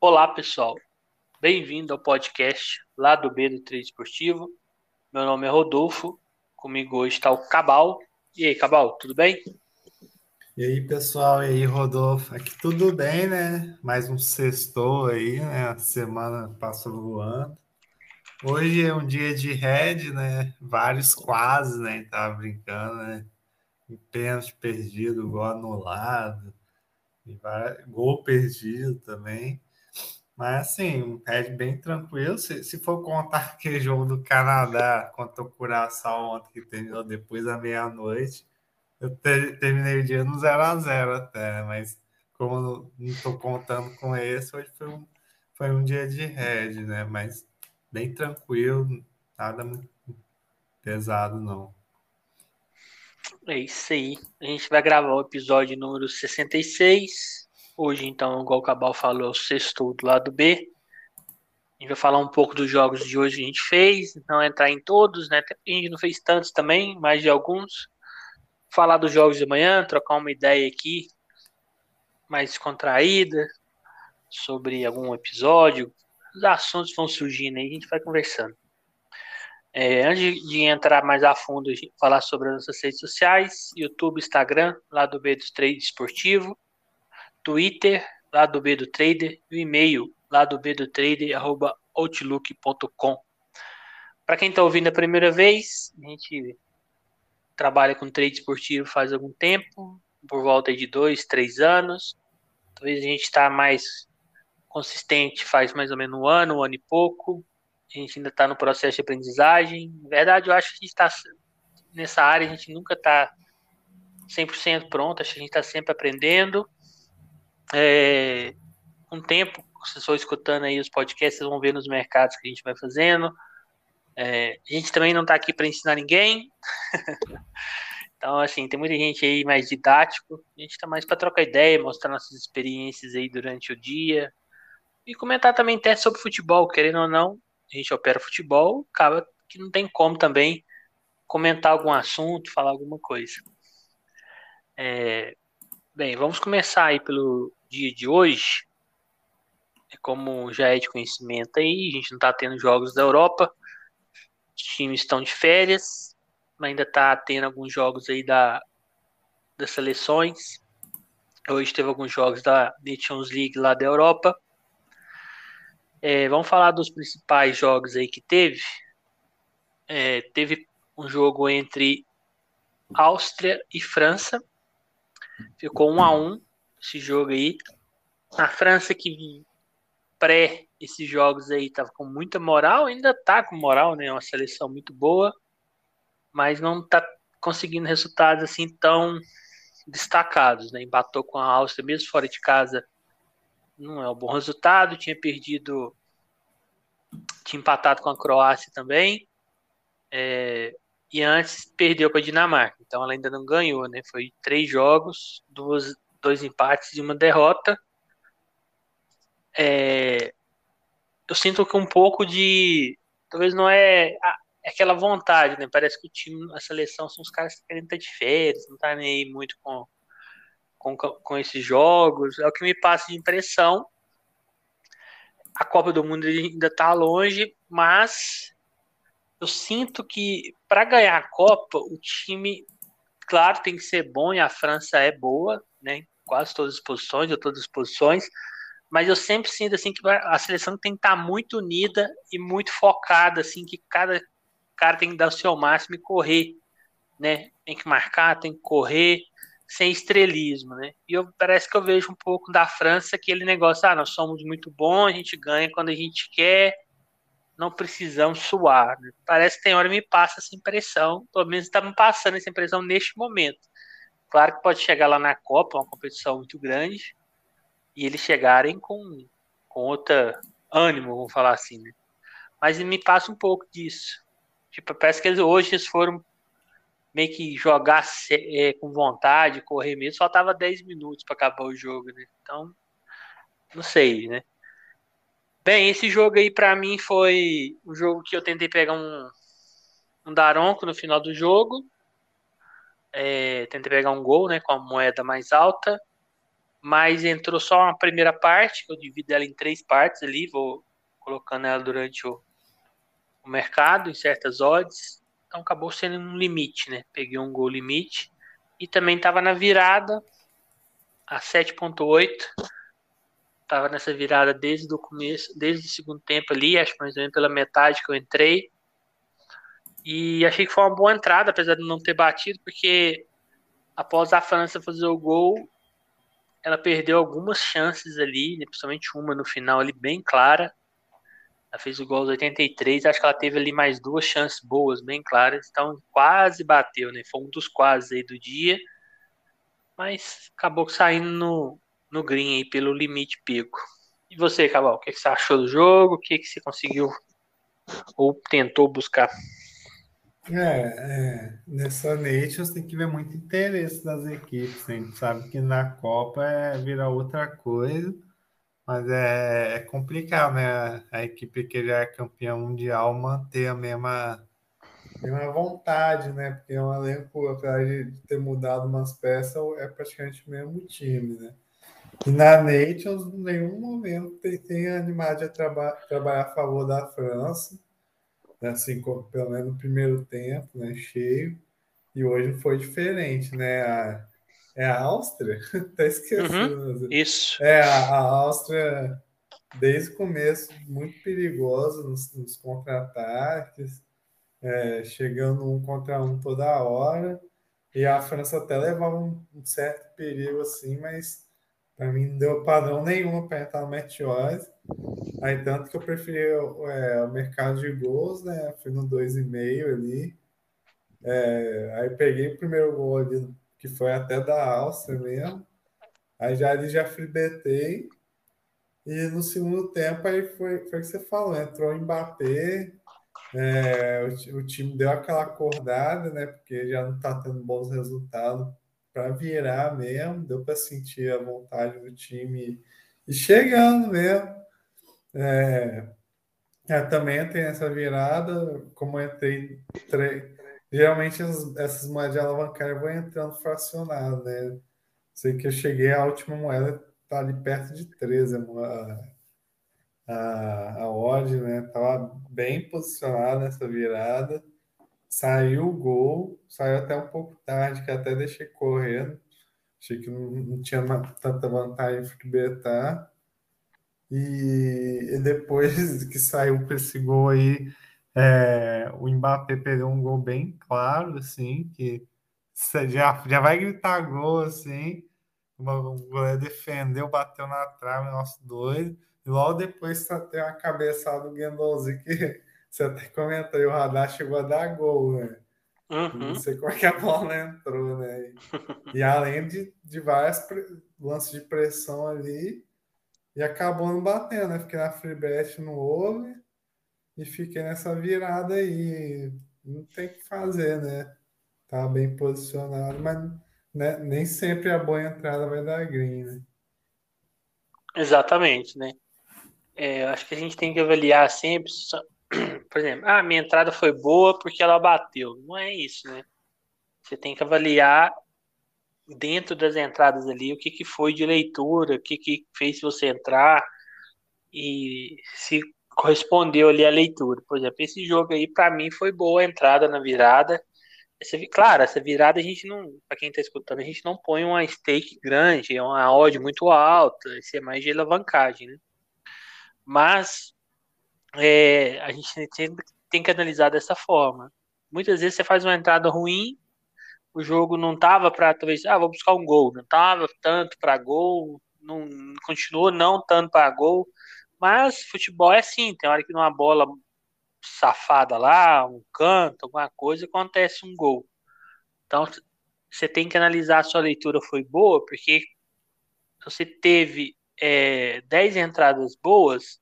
Olá, pessoal. Bem-vindo ao podcast lá do B do Trade Esportivo. Meu nome é Rodolfo. Comigo hoje está o Cabal. E aí, Cabal, tudo bem? E aí, pessoal, e aí, Rodolfo? Aqui tudo bem, né? Mais um sextou aí, né? A semana passou voando. Hoje é um dia de red, né? Vários quase, né? Tava brincando, né? Pênalti perdido, gol anulado, gol perdido também. Mas assim, um red bem tranquilo. Se, se for contar aquele jogo do Canadá contra o Curaçao ontem que terminou depois da meia-noite, eu ter, terminei o dia no 0x0 até, mas como não estou contando com esse, hoje foi um, foi um dia de red, né? Mas bem tranquilo, nada muito pesado, não. É isso aí. A gente vai gravar o episódio número 66. Hoje, então, igual o Cabal falou, é o sexto do lado B. A gente vai falar um pouco dos jogos de hoje que a gente fez, não entrar em todos, né? A gente não fez tantos também, mais de alguns. Falar dos jogos de manhã, trocar uma ideia aqui mais descontraída sobre algum episódio, os assuntos vão surgindo aí, a gente vai conversando. É, antes de entrar mais a fundo, falar sobre as nossas redes sociais, YouTube, Instagram, lá do B do Trade Esportivo, Twitter, lá do B do Trader, e o e-mail, lá do B do Trader, arroba outlook.com. Para quem está ouvindo a primeira vez, a gente trabalha com trade esportivo faz algum tempo, por volta de dois, três anos. Talvez a gente está mais consistente faz mais ou menos um ano, um ano e pouco. A gente ainda está no processo de aprendizagem. Na verdade, eu acho que a gente está nessa área, a gente nunca está 100% pronto, acho que a gente está sempre aprendendo. É, um tempo, vocês estão escutando aí os podcasts, vocês vão ver nos mercados que a gente vai fazendo. É, a gente também não está aqui para ensinar ninguém. então, assim, tem muita gente aí mais didático. A gente está mais para trocar ideia, mostrar nossas experiências aí durante o dia, e comentar também até sobre futebol, querendo ou não, a gente opera futebol, acaba que não tem como também comentar algum assunto, falar alguma coisa. É, bem, vamos começar aí pelo dia de hoje. É como já é de conhecimento aí, a gente não está tendo jogos da Europa, os times estão de férias, mas ainda está tendo alguns jogos aí da, das seleções. Hoje teve alguns jogos da Nations League lá da Europa. É, vamos falar dos principais jogos aí que teve. É, teve um jogo entre Áustria e França. Ficou um a um esse jogo aí. A França que pré esses jogos aí tava com muita moral, ainda tá com moral, né? Uma seleção muito boa, mas não tá conseguindo resultados assim tão destacados, né? Empatou com a Áustria mesmo fora de casa não é um bom resultado. Tinha perdido, tinha empatado com a Croácia também. É, e antes perdeu para a Dinamarca. Então ela ainda não ganhou, né? Foi três jogos, duas, dois empates e uma derrota. É, eu sinto que um pouco de. Talvez não é, é aquela vontade, né? Parece que o time, a seleção são os caras que querem estar de férias, não tá nem aí muito com com, com esses jogos, é o que me passa de impressão. A Copa do Mundo ainda está longe, mas eu sinto que para ganhar a Copa, o time, claro, tem que ser bom e a França é boa, né? Quase todas as posições, ou todas as posições, mas eu sempre sinto assim que a seleção tem que estar tá muito unida e muito focada, assim, que cada cara tem que dar o seu máximo e correr, né? Tem que marcar, tem que correr, sem estrelismo, né? E eu, parece que eu vejo um pouco da França aquele negócio, ah, nós somos muito bons, a gente ganha quando a gente quer, não precisamos suar. Né? Parece que tem hora me passa essa impressão, pelo menos está me passando essa impressão neste momento. Claro que pode chegar lá na Copa, uma competição muito grande, e eles chegarem com, com outra ânimo, vamos falar assim, né? Mas me passa um pouco disso. Tipo, parece que eles, hoje eles foram meio que jogar é, com vontade, correr mesmo, faltava 10 minutos para acabar o jogo, né? Então, não sei, né? Bem, esse jogo aí para mim foi o jogo que eu tentei pegar um, um daronco no final do jogo. É, tentei pegar um gol, né, com a moeda mais alta, mas entrou só uma primeira parte, eu divido ela em três partes ali, vou colocando ela durante o, o mercado, em certas odds. Então acabou sendo um limite, né? Peguei um gol limite. E também estava na virada, a 7.8. Tava nessa virada desde o começo, desde o segundo tempo ali, acho que mais ou menos pela metade que eu entrei. E achei que foi uma boa entrada, apesar de não ter batido, porque após a França fazer o gol, ela perdeu algumas chances ali, né, principalmente uma no final ali bem clara. Ela fez o gol aos 83, acho que ela teve ali mais duas chances boas, bem claras, então quase bateu, né? Foi um dos quase aí do dia, mas acabou saindo no, no green aí pelo limite pico. E você, Cabal, o que, que você achou do jogo? O que, que você conseguiu ou tentou buscar? É, é, nessa Nations tem que ver muito interesse das equipes. A gente sabe que na Copa é virar outra coisa, mas é, é complicado, né? A equipe que já é campeã mundial manter a mesma, mesma vontade, né? Porque é um elenco, apesar de ter mudado umas peças, é praticamente o mesmo time, né? E na Nations, em nenhum momento tem, tem animado a traba, trabalhar a favor da França né, assim, pelo menos no primeiro tempo, né, cheio, e hoje foi diferente, né? A, é a Áustria? Até esqueci. Uhum, isso. É, a, a, Áustria, desde o começo, muito perigosa nos, nos contra-ataques, é, chegando um contra um toda hora, e a França até levava um, um certo perigo assim, mas para mim não deu padrão nenhum para entrar no Meteors. Aí tanto que eu preferi é, o mercado de gols, né? Fui no 2,5 ali. É, aí peguei o primeiro gol ali, que foi até da Áustria mesmo. Aí já ali já fribetei. E no segundo tempo aí foi, foi o que você falou, entrou em bater. É, o, o, time deu aquela acordada, né? Porque já não está tendo bons resultados para virar mesmo, deu para sentir a vontade do time e chegando mesmo. É, é, também tem essa virada, como entrei, tre... geralmente essas, essas moedas alavancar vão entrando fracionado, né? Sei que eu cheguei, a última moeda tá ali perto de 13, a, a, a odd, né? Tava bem posicionada nessa virada. Saiu o gol, saiu até um pouco tarde, que até deixei correndo. Achei que não, não tinha tanta vantagem de betar. E, e depois que saiu para esse gol aí, é, o Mbappé perdeu um gol bem claro, assim, que já, já vai gritar gol, assim. O goleiro defendeu, bateu na trave, nosso doido. E logo depois tem uma cabeçada do Guendouzi que você até comentou, o radar chegou a dar gol, né? Uhum. Não sei como é que a bola entrou, né? E, e além de, de vários lances de pressão ali, e acabou não batendo, né? Fiquei na free bet no over e fiquei nessa virada aí. Não tem o que fazer, né? Tá bem posicionado, mas né, nem sempre a boa entrada vai dar green, né? Exatamente, né? É, eu acho que a gente tem que avaliar sempre, por exemplo, ah, minha entrada foi boa porque ela bateu. Não é isso, né? Você tem que avaliar dentro das entradas ali, o que, que foi de leitura, o que, que fez você entrar e se correspondeu ali à leitura. Por exemplo, esse jogo aí, para mim, foi boa a entrada na virada. Essa, claro, essa virada a gente não, para quem está escutando, a gente não põe uma stake grande, é uma odd muito alta, isso é mais de alavancagem, né? Mas é, a gente tem, tem que analisar dessa forma. Muitas vezes você faz uma entrada ruim, o jogo não tava para talvez, ah, vou buscar um gol, não tava tanto para gol, não continuou não tanto para gol, mas futebol é assim, tem hora que numa bola safada lá, um canto, alguma coisa, acontece um gol. Então você tem que analisar a sua leitura foi boa, porque você teve é, 10 entradas boas,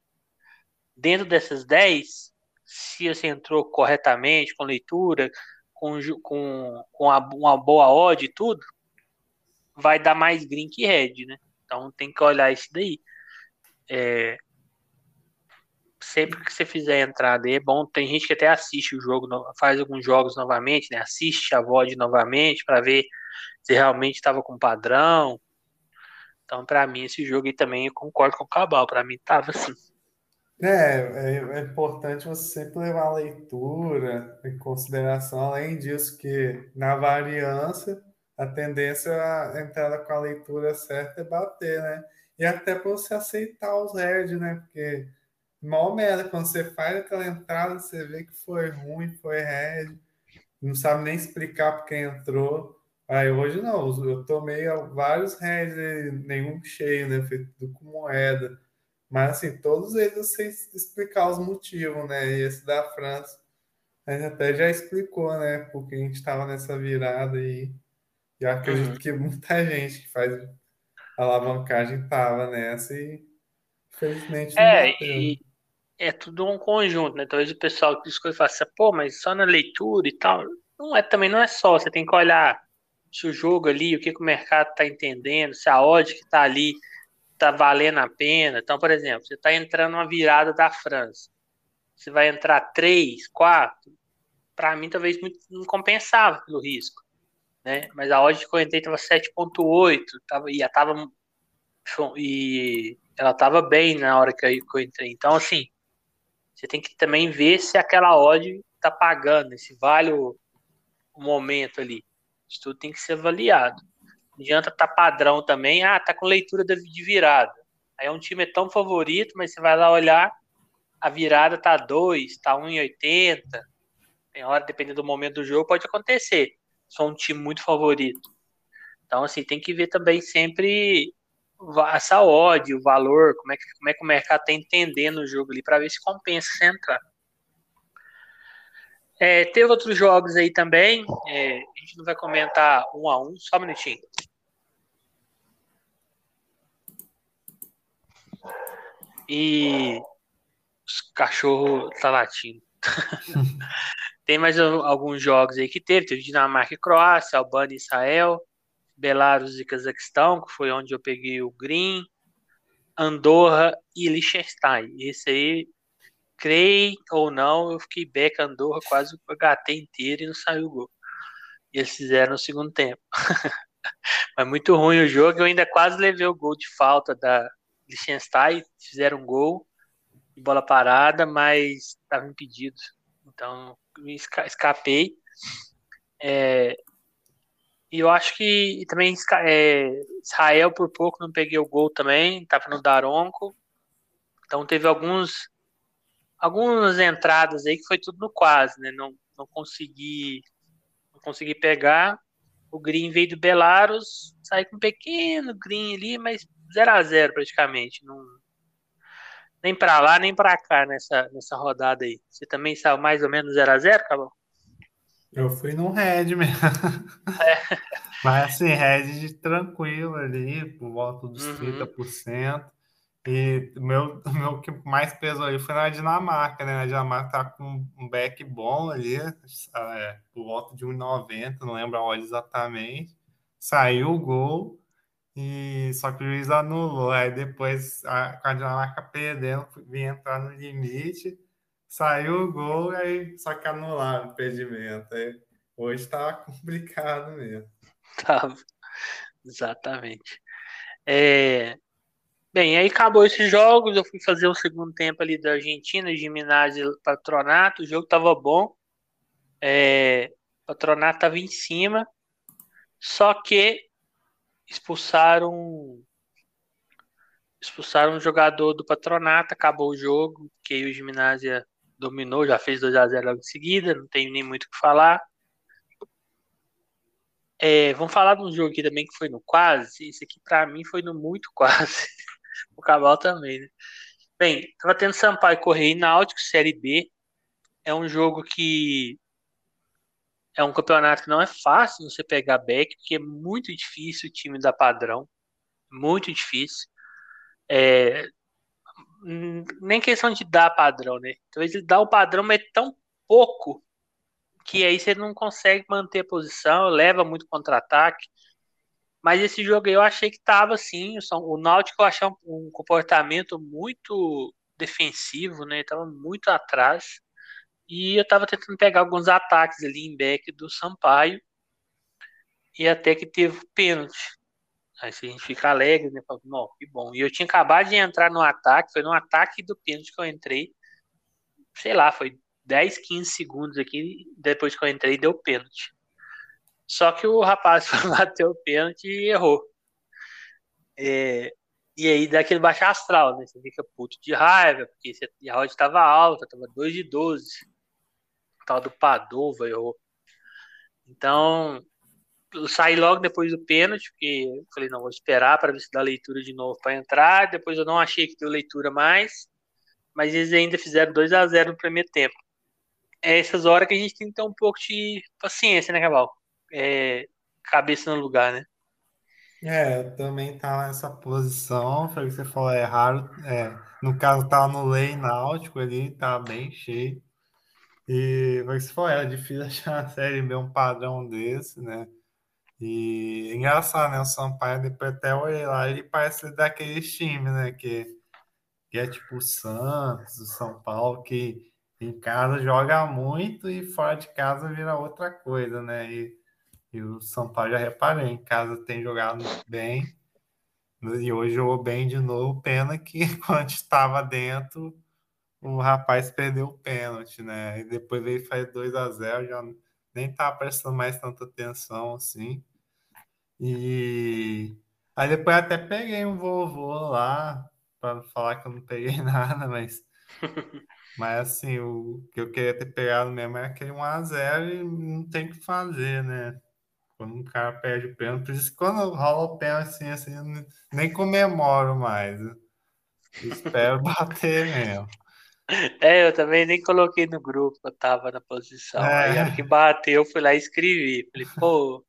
dentro dessas 10, se você entrou corretamente com leitura, com, com, com uma boa odd e tudo, vai dar mais green que red, né? Então tem que olhar isso daí. É, sempre que você fizer a entrada é bom. Tem gente que até assiste o jogo, faz alguns jogos novamente, né? Assiste a VOD novamente para ver se realmente estava com padrão. Então, para mim, esse jogo aí também eu concordo com o Cabal. Para mim, tava assim. É, é, é, importante você sempre levar a leitura em consideração, além disso, que na variância a tendência a entrada com a leitura certa é bater, né? E até para você aceitar os heads, né? Porque mal merda, quando você faz aquela entrada, você vê que foi ruim, foi head, não sabe nem explicar por quem entrou. Aí hoje não, eu tomei vários heads, nenhum cheio, né? Feito tudo com moeda. Mas assim, todos eles sei explicar os motivos, né? E esse da França, a gente até já explicou, né? Porque a gente estava nessa virada aí. E eu acredito uhum. que muita gente que faz alavancagem estava nessa e infelizmente não é. E é tudo um conjunto, né? Talvez o pessoal que discute faça, assim, pô, mas só na leitura e tal. Não é também não é só, você tem que olhar se o jogo ali, o que, que o mercado está entendendo, se a odd que está ali está valendo a pena. Então, por exemplo, você está entrando uma virada da França. Você vai entrar 3, 4. Para mim, talvez muito, não compensava pelo risco. Né? Mas a odd que eu entrei estava 7,8. Tava, e, tava, e ela estava bem na hora que eu, entrei. Então, assim, você tem que também ver se aquela odd está pagando, se vale o, o momento ali. Isso tudo tem que ser avaliado. Adianta tá padrão também, ah, tá com leitura de virada. Aí é um time é tão favorito, mas você vai lá olhar, a virada tá 2, tá 1,80. Tem hora, dependendo do momento do jogo, pode acontecer. Só um time muito favorito. Então, assim, tem que ver também sempre essa odd, o valor, como é que, como é que o mercado tá entendendo o jogo ali, para ver se compensa você entrar. É, teve outros jogos aí também. É, a gente não vai comentar um a um, só um minutinho. E os cachorros tá latindo. Tem mais alguns jogos aí que teve. Teve Dinamarca e Croácia, Albânia e Israel, Belarus e Cazaquistão, que foi onde eu peguei o Green, Andorra e Liechtenstein. Esse aí, creio ou não, eu fiquei back Andorra quase o HT inteiro e não saiu o gol. E eles fizeram no segundo tempo. Mas muito ruim o jogo. Eu ainda quase levei o gol de falta da, Liechtenstein fizeram um gol de bola parada, mas estava impedido. Então, escapei. É, e eu acho que também é, Israel por pouco não peguei o gol também, estava no Daronco. Então teve alguns algumas entradas aí que foi tudo no quase, né? Não, não consegui não consegui pegar. O Green veio do Belarus, sai com um pequeno Green ali, mas 0 a 0 praticamente. Não, nem para lá, nem para cá nessa, nessa rodada aí. Você também saiu mais ou menos 0 a 0 Cabal? Eu fui num red mesmo. É. Mas assim, red tranquilo ali, por volta dos uhum. 30%. E o meu, meu que mais pesou ali foi na Dinamarca, né? A Dinamarca tá com um back bom ali, é, por volta de 1,90, não lembro a hora exatamente. Saiu o gol. E só que o juiz anulou. Aí depois, a, com a Dinamarca perdendo, vinha entrar no limite, saiu o gol, aí só que anularam o impedimento. Aí, hoje tá complicado mesmo. Tava, exatamente. É... Bem, aí acabou esses jogos. Eu fui fazer o segundo tempo ali da Argentina, de Minas Patronato. O jogo tava bom. É... Patronato tava em cima. Só que expulsaram expulsaram um jogador do patronato, acabou o jogo, que o Gimnasia dominou, já fez 2 a 0 logo em seguida, não tem nem muito o que falar. É, vamos falar de um jogo aqui também que foi no quase. Esse aqui para mim foi no muito quase. o Cabal também, né? Bem, tava tendo Sampaio Correia e Náutico, Série B. É um jogo que é um campeonato que não é fácil você pegar back, porque é muito difícil o time dar padrão. Muito difícil. É, nem questão de dar padrão, né? Talvez ele dá o padrão, mas é tão pouco que aí você não consegue manter a posição, leva muito contra-ataque. Mas esse jogo eu achei que tava assim. O Náutico eu achei um, comportamento muito defensivo, né? Tava muito atrás. E eu estava tentando pegar alguns ataques ali em back do Sampaio. E até que teve pênalti. Aí a gente fica alegre, né? Fala, não, que bom. E eu tinha acabado de entrar no ataque, foi no ataque do pênalti que eu entrei. Sei lá, foi 10, 15 segundos aqui, depois que eu entrei, deu pênalti. Só que o rapaz bateu o pênalti e errou. É, e aí dá aquele baixo astral, né? Você fica puto de raiva, porque a odd estava alta, tava 2 de 12. Tal do Padova errou. Então, eu saí logo depois do pênalti, porque eu falei, não, vou esperar para ver se dá leitura de novo para entrar. Depois eu não achei que deu leitura mais, mas eles ainda fizeram 2 a 0 no primeiro tempo. É essas horas que a gente tem que ter um pouco de paciência, né, Cabal? É, cabeça no lugar, né? É, também tá nessa posição, foi o que você falou, é raro. É, no caso, tá no lei náutico ali, tá bem cheio. E foi é difícil achar a série B um padrão desse, né? E engraçado, né? O Sampaio, depois até olhei lá, ele parece daqueles times, né? Que, que é tipo o Santos, o São Paulo, que em casa joga muito e fora de casa vira outra coisa, né? E, e o São Paulo já reparei, em casa tem jogado bem. E hoje jogou bem de novo. Pena que quando estava dentro, o rapaz perdeu o pênalti, né? E depois ele faz 2 a 0 já nem tá prestando mais tanta atenção assim. E aí depois até peguei um vovô lá, para falar que eu não peguei nada, mas. mas assim, o que eu queria ter pegado mesmo é aquele 1x0 e não tem o que fazer, né? Quando um cara perde o pênalti, por isso que quando rola o pênalti assim, assim, nem comemoro mais. Espero bater mesmo. É, eu também nem coloquei no grupo, eu tava na posição. É. Aí a hora que bateu, eu fui lá e escrevi. Falei, pô,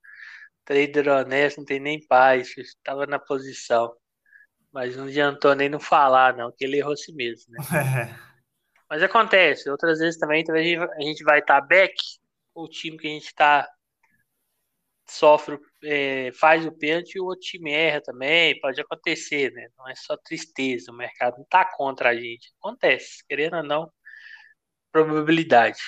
trader honesto, não tem nem paz, tava na posição. Mas não adiantou nem não falar, não, que ele errou si mesmo, né? É. Mas acontece, outras vezes também, talvez a gente vai estar tá back, o time que a gente está sofre, é, faz o pênalti e o outro time erra também, pode acontecer, né? Não é só tristeza, o mercado não tá contra a gente. Acontece, querendo ou não, probabilidade.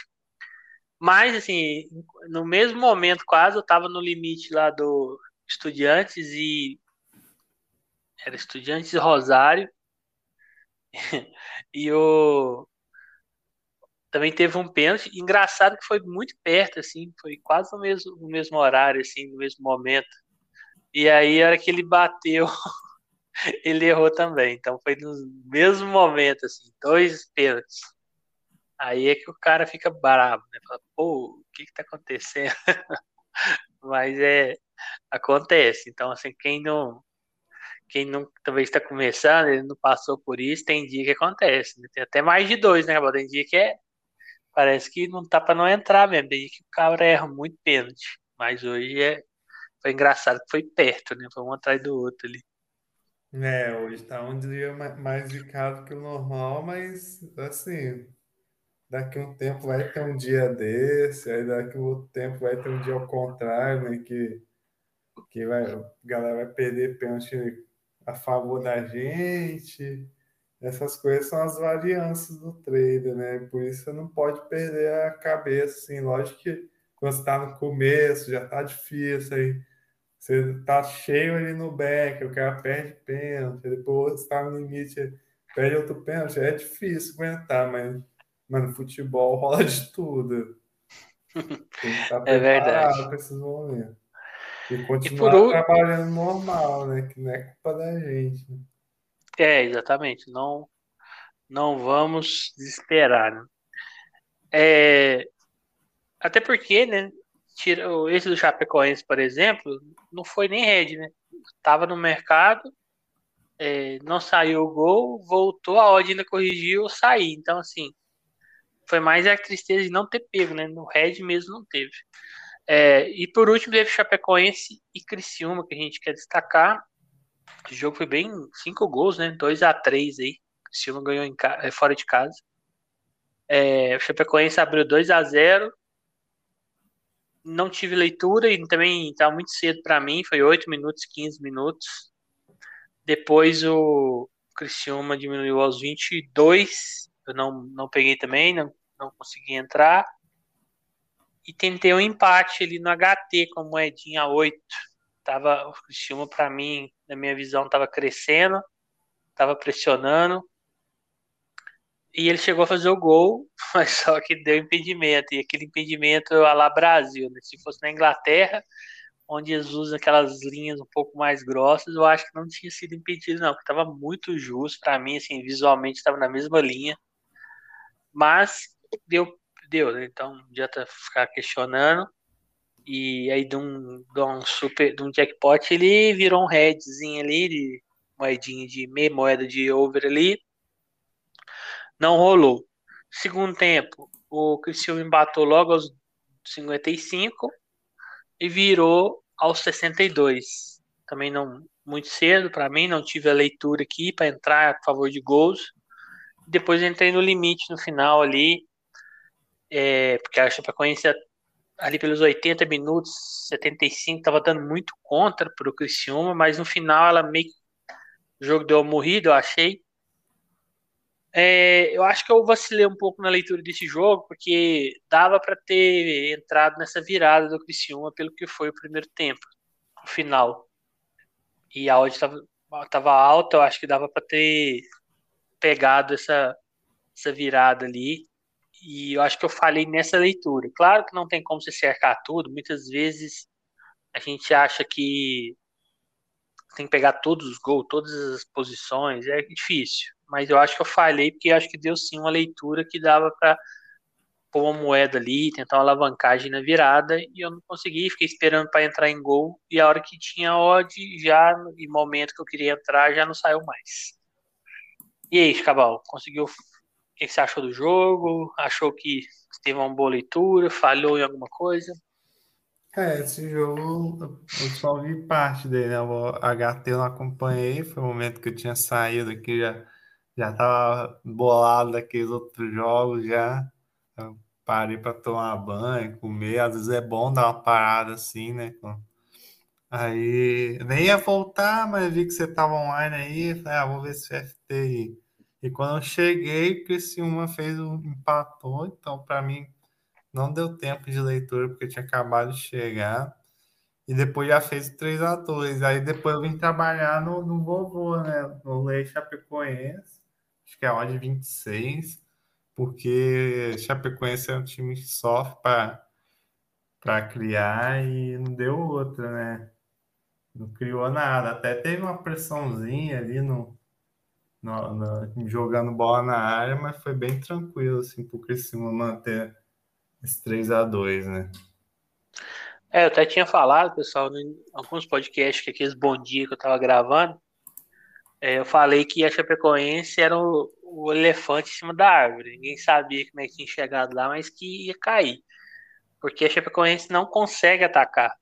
Mas, assim, no mesmo momento, quase, eu tava no limite lá do Estudiantes e. Era Estudiantes e Rosário. e o também teve um pênalti. Engraçado que foi muito perto, assim, foi quase no mesmo, no mesmo horário, assim, no mesmo momento. E aí, a hora que ele bateu, ele errou também. Então foi no mesmo momento, assim, dois pênaltis. Aí é que o cara fica bravo, né? Fala, pô, o que que tá acontecendo? Mas é, acontece. Então, assim, quem não, quem não talvez está começando, ele não passou por isso, tem dia que acontece. Né? Tem até mais de dois, né, Tem dia que é parece que não tá para não entrar mesmo. Daí que o cara erra muito pênalti. Mas hoje é, foi engraçado que foi perto, né? Foi um atrás do outro ali. É, hoje tá um dia mais zicado que o normal, mas assim, daqui um tempo vai ter um dia desse, aí daqui a outro tempo vai ter um dia ao contrário, né? Que, que vai, a galera vai perder pênalti a favor da gente. Essas coisas são as variâncias do trader, né? Por isso você não pode perder a cabeça, assim. Lógico que quando você está no começo, já está difícil, aí você está cheio ali no back, o cara perde pênalti, depois está no limite, perde outro pênalti, é difícil aguentar, mas, mas no futebol rola de tudo. Estar é verdade. para esses momentos. E continuar e trabalhando normal, né? Que não é culpa da gente. Né? É, exatamente. Não, não vamos desesperar. Né? É, até porque, né? Esse do Chapecoense, por exemplo, não foi nem rede, né? Tava no mercado, é, não saiu o gol, voltou, a odd ainda corrigiu, sair. Então, assim, foi mais a tristeza de não ter pego, né? No Red mesmo não teve. É, e por último, teve Chapecoense e Criciúma, que a gente quer destacar. O jogo foi bem cinco gols, né? 2 a 3 aí. O Silva ganhou em, é, fora de casa. É, o Chapecoense abriu 2 a 0 Não tive leitura e também estava muito cedo para mim. Foi 8 minutos, 15 minutos. Depois o Criciúma diminuiu aos 22. Eu não, não peguei também, não, não consegui entrar. E tentei um empate ali no HT com moedinha 8 tava, o Criciúma, para mim, na minha visão, estava crescendo, estava pressionando. E ele chegou a fazer o gol, mas só que deu impedimento. E aquele impedimento a lá Brasil, né? Se fosse na Inglaterra, onde Jesus aquelas linhas um pouco mais grossas, eu acho que não tinha sido impedido, não, estava muito justo para mim, assim, visualmente estava na mesma linha. Mas deu, deu, né? Então não adianta ficar questionando. E aí de um, de um super, de um jackpot, ele virou um headzinho ali, de moedinha de meia moeda de over ali. Não rolou. Segundo tempo, o Cristiano embatou logo aos 55 e virou aos 62. Também não muito cedo para mim, não tive a leitura aqui para entrar a favor de gols. Depois entrei no limite no final ali, é, porque a Chapecoense ali pelos 80 minutos, 75, estava dando muito contra para o Criciúma, mas no final ela meio o jogo deu uma morrida, eu achei. É, eu acho que eu vacilei um pouco na leitura desse jogo, porque dava para ter entrado nessa virada do Criciúma pelo que foi o primeiro tempo, o final. E a odd estava tava alta, eu acho que dava para ter pegado essa, essa virada ali. E eu acho que eu falei nessa leitura. Claro que não tem como se cercar tudo, muitas vezes a gente acha que tem que pegar todos os gols, todas as posições, é difícil. Mas eu acho que eu falhei porque acho que deu sim uma leitura que dava para pôr uma moeda ali, tentar uma alavancagem na virada e eu não consegui, fiquei esperando para entrar em gol e a hora que tinha odd, já no momento que eu queria entrar, já não saiu mais. E aí, Cabal, conseguiu que você achou do jogo? Achou que teve uma boa leitura? Falhou em alguma coisa? É, esse jogo eu só vi parte dele, né? O HT eu não acompanhei, foi o momento que eu tinha saído aqui, já, já tava bolado daqueles outros jogos, já eu parei para tomar banho, comer, às vezes é bom dar uma parada assim, né? Aí nem ia voltar, mas vi que você tava online aí, falei, ah, vou ver se o FT aí. E quando eu cheguei, Criciúma fez um empatou, então para mim não deu tempo de leitura porque eu tinha acabado de chegar. E depois já fez 3 a 2 Aí depois eu vim trabalhar no, no vovô, né? No Lei Chapecoense. Acho que é onde 26. Porque Chapecoense é um time que sofre para criar e não deu outra, né? Não criou nada. Até teve uma pressãozinha ali no, no, no, jogando bola na área, mas foi bem tranquilo, assim, pro Criciúma manter esse 3 a 2 né? É, eu até tinha falado, pessoal, em alguns podcasts, que aqueles bom dia que eu tava gravando, é, eu falei que a Chapecoense era o, o, elefante em cima da árvore. Ninguém sabia como é que tinha chegado lá, mas que ia cair. Porque a Chapecoense não consegue atacar.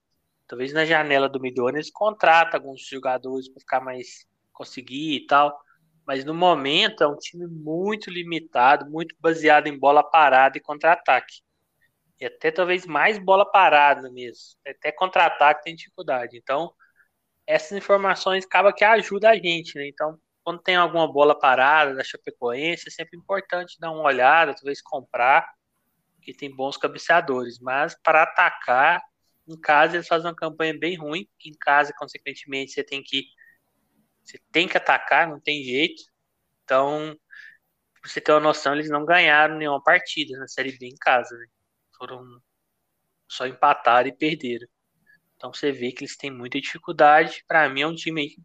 Talvez na janela do Midone eles contratam alguns jogadores para ficar mais conseguir e tal mas no momento é um time muito limitado, muito baseado em bola parada e contra-ataque. E até talvez mais bola parada mesmo. Até contra-ataque tem dificuldade. Então, essas informações acaba que ajuda a gente, né? Então, quando tem alguma bola parada da Chapecoense, é sempre importante dar uma olhada, talvez comprar, que tem bons cabeceadores. Mas para atacar, em casa eles fazem uma campanha bem ruim. Em casa, consequentemente, você tem que você tem que atacar, não tem jeito. Então, pra você ter uma noção, eles não ganharam nenhuma partida na Série B em casa. Né? Foram só empataram e perderam. Então você vê que eles têm muita dificuldade. Para mim é um time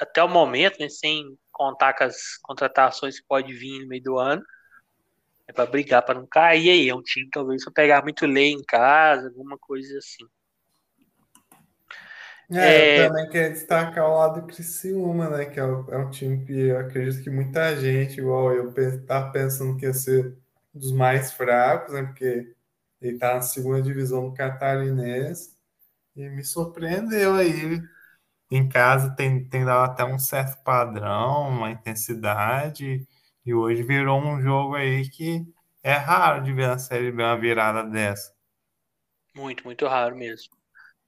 até o momento, né, sem contar com as contratações que pode vir no meio do ano, é para brigar para não cair aí. É um time talvez para pegar muito lei em casa, alguma coisa assim. É, é... eu também quero destacar o lado do Criciúma, né? Que é, é, um time que eu acredito que muita gente, igual eu, tá pensando que ia ser um dos mais fracos, né? Porque ele tá na segunda divisão do Catarinense. E me surpreendeu aí. Em casa tem, tem dado até um certo padrão, uma intensidade. E hoje virou um jogo aí que é raro de ver na Série B uma virada dessa. Muito, muito raro mesmo.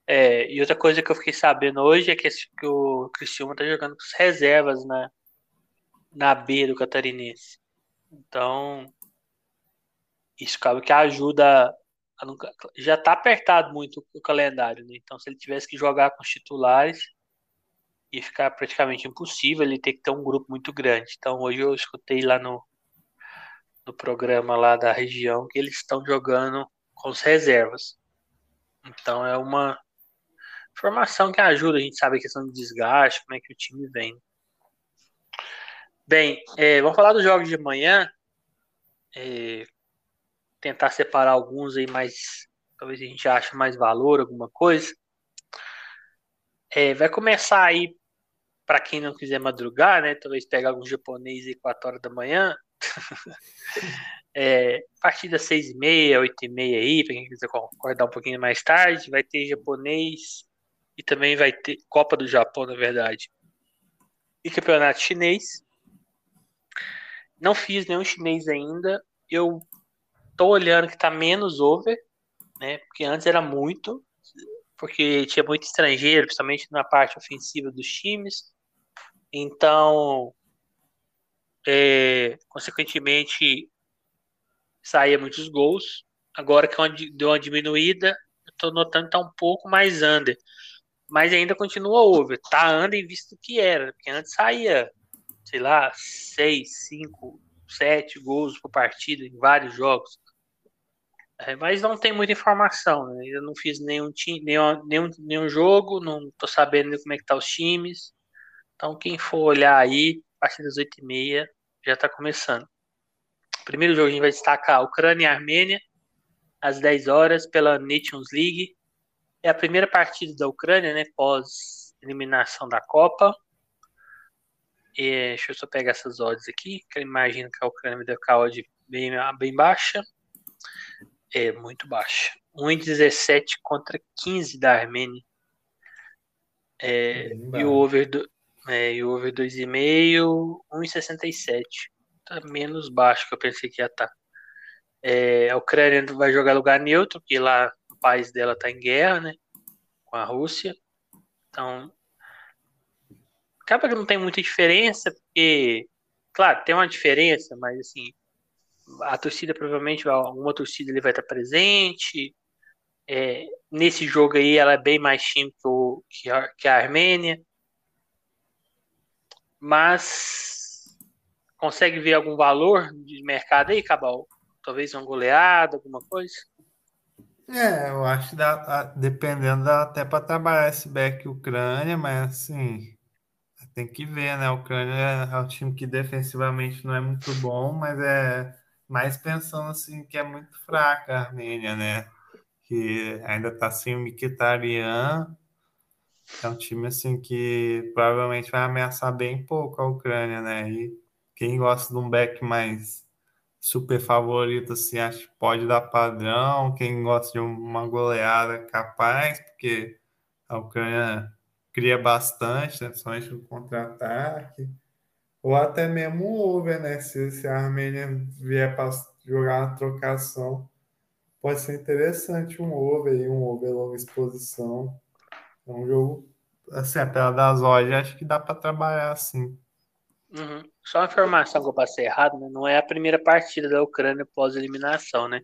É, e outra coisa que eu fiquei sabendo hoje é que, esse, que o Cristiúma tá jogando com as reservas na, na B do Catarinense. Então, isso acaba que ajuda já está apertado muito o calendário, né? Então, se ele tivesse que jogar com os titulares, ia ficar praticamente impossível ele ter que ter um grupo muito grande. Então, hoje eu escutei lá no, no programa lá da região que eles estão jogando com as reservas. Então, é uma informação que ajuda a gente saber a questão de desgaste, como é que o time vem. Bem, é, vamos falar dos jogos de manhã. É, tentar separar alguns aí mais. Talvez a gente ache mais valor, alguma coisa. É, vai começar aí, para quem não quiser madrugar, né? Talvez pegar algum japonês aí 4 horas da manhã. é, a partir das 6 e meia, 8 e meia aí, para quem quiser acordar um pouquinho mais tarde, vai ter japonês e também vai ter Copa do Japão, na verdade. E campeonato chinês. Não fiz nenhum chinês ainda. Eu tô olhando que tá menos over, né? Porque antes era muito, porque tinha muito estrangeiro, principalmente na parte ofensiva dos times. Então, é, consequentemente, saía muitos gols. Agora que deu uma diminuída, eu tô notando que tá um pouco mais under. Mas ainda continua over. Tá under visto que era, porque antes saía sei lá, seis, cinco, sete gols por partida em vários jogos. É, mas não tem muita informação. Né? Eu não fiz nenhum, time, nenhum, nenhum, nenhum jogo, não estou sabendo como é que tá os times. Então, quem for olhar aí, a partir das 8h30 já está começando. primeiro jogo a gente vai destacar Ucrânia e Armênia, às 10 horas, pela Nations League. É a primeira partida da Ucrânia, né, pós eliminação da Copa. É, deixa eu só pegar essas odds aqui, que eu imagino que a Ucrânia deve ficar odd bem, bem baixa. É, muito baixa. 1,17 contra 15 da Armênia. É, e o over do, é, e o over 2,5, 1,67. Tá menos baixo que eu pensei que ia estar. Tá. É, a Ucrânia vai jogar lugar neutro, porque lá país dela está em guerra, né? Com a Rússia. Então, acaba que não tem muita diferença, porque, claro, tem uma diferença, mas assim, a torcida provavelmente, alguma torcida ele vai estar presente. É, nesse jogo aí, ela é bem mais time que, que, a, que a Armênia. Mas consegue ver algum valor de mercado aí, Cabal? Talvez uma goleada, alguma coisa? É, eu acho que dá, dependendo, dá até para trabalhar esse back Ucrânia, mas assim, tem que ver, né? A Ucrânia é um time que defensivamente não é muito bom, mas é mais pensando assim que é muito fraca a Armênia, né? Que ainda tá sem o Mkhitaryan. É um time assim que provavelmente vai ameaçar bem pouco a Ucrânia, né? E quem gosta de um back mais super favorito, assim, acho que pode dar padrão. Quem gosta de uma goleada capaz, porque a Ucrânia cria bastante, né? principalmente no contra-ataque, ou até mesmo o over, né? Se, se a Armênia vier para jogar na trocação, pode ser interessante um over aí, um over longa exposição. É um jogo, assim, a tela das lojas, acho que dá para trabalhar assim. Uhum. Só uma informação que eu passei errado, né? Não é a primeira partida da Ucrânia pós-eliminação, né?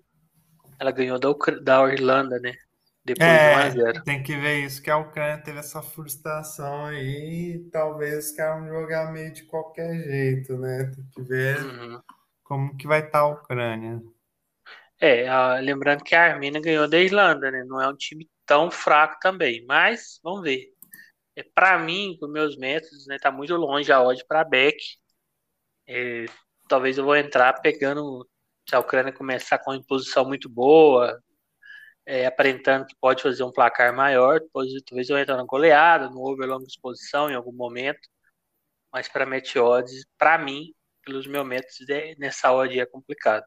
Ela ganhou da, Ucr... da Irlanda, né? Depois é, de 1x0. Tem que ver isso, que a Ucrânia teve essa frustração aí e talvez queiram jogar meio de qualquer jeito, né? Tem que ver uhum. como que vai estar tá a Ucrânia. É, lembrando que a Armênia ganhou da Irlanda, né? Não é um time tão fraco também, mas vamos ver. É, para mim, com meus métodos, né, tá muito longe a odd para Beck. É, talvez eu vou entrar pegando se a Ucrânia começar com uma imposição muito boa, é, aparentando que pode fazer um placar maior, depois, talvez eu entre na goleada, no over longa exposição em algum momento, mas para match odds, para mim, pelos meus métodos, é, nessa odd é complicado.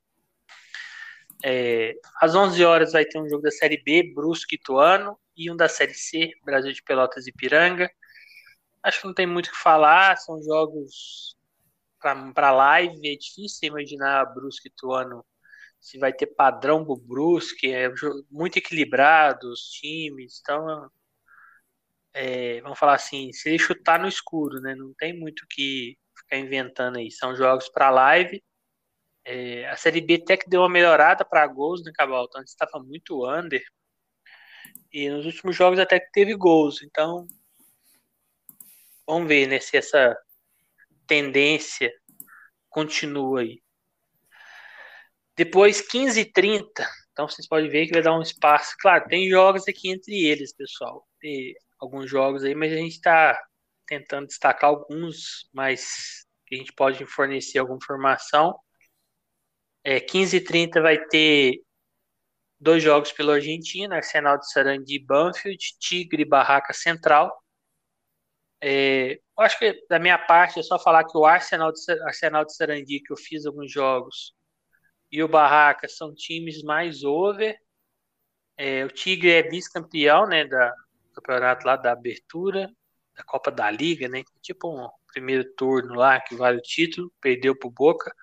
É, às 11 horas vai ter um jogo da Série B, Brusque e Ituano, e um da Série C, Brasil de Pelotas e Piranga. Acho que não tem muito o que falar, são jogos para live, é difícil imaginar Brusque e Ituano se vai ter padrão pro Brusque, é muito equilibrado os times, então é, vamos falar assim, se ele chutar no escuro, né, não tem muito que ficar inventando aí, são jogos para live É, a Série B até que deu uma melhorada para gols, né, Cabal? Então, antes estava muito under. E nos últimos jogos até que teve gols. Então, vamos ver né, se essa tendência continua aí. Depois, 15 e 30. Então, vocês podem ver que vai dar um espaço. Claro, tem jogos aqui entre eles, pessoal. Tem alguns jogos aí, mas a gente está tentando destacar alguns, mas a gente pode fornecer alguma informação. É, 15 e 30 vai ter dois jogos pela Argentina, Arsenal de Sarandi e Banfield, Tigre Barraca Central. É, acho que da minha parte é só falar que o Arsenal de, Arsenal de Sarandi, que eu fiz alguns jogos, e o Barraca são times mais over. É, o Tigre é vice-campeão né, do campeonato lá da abertura, da Copa da Liga, né? Tipo um primeiro turno lá que vale o título, perdeu pro Boca.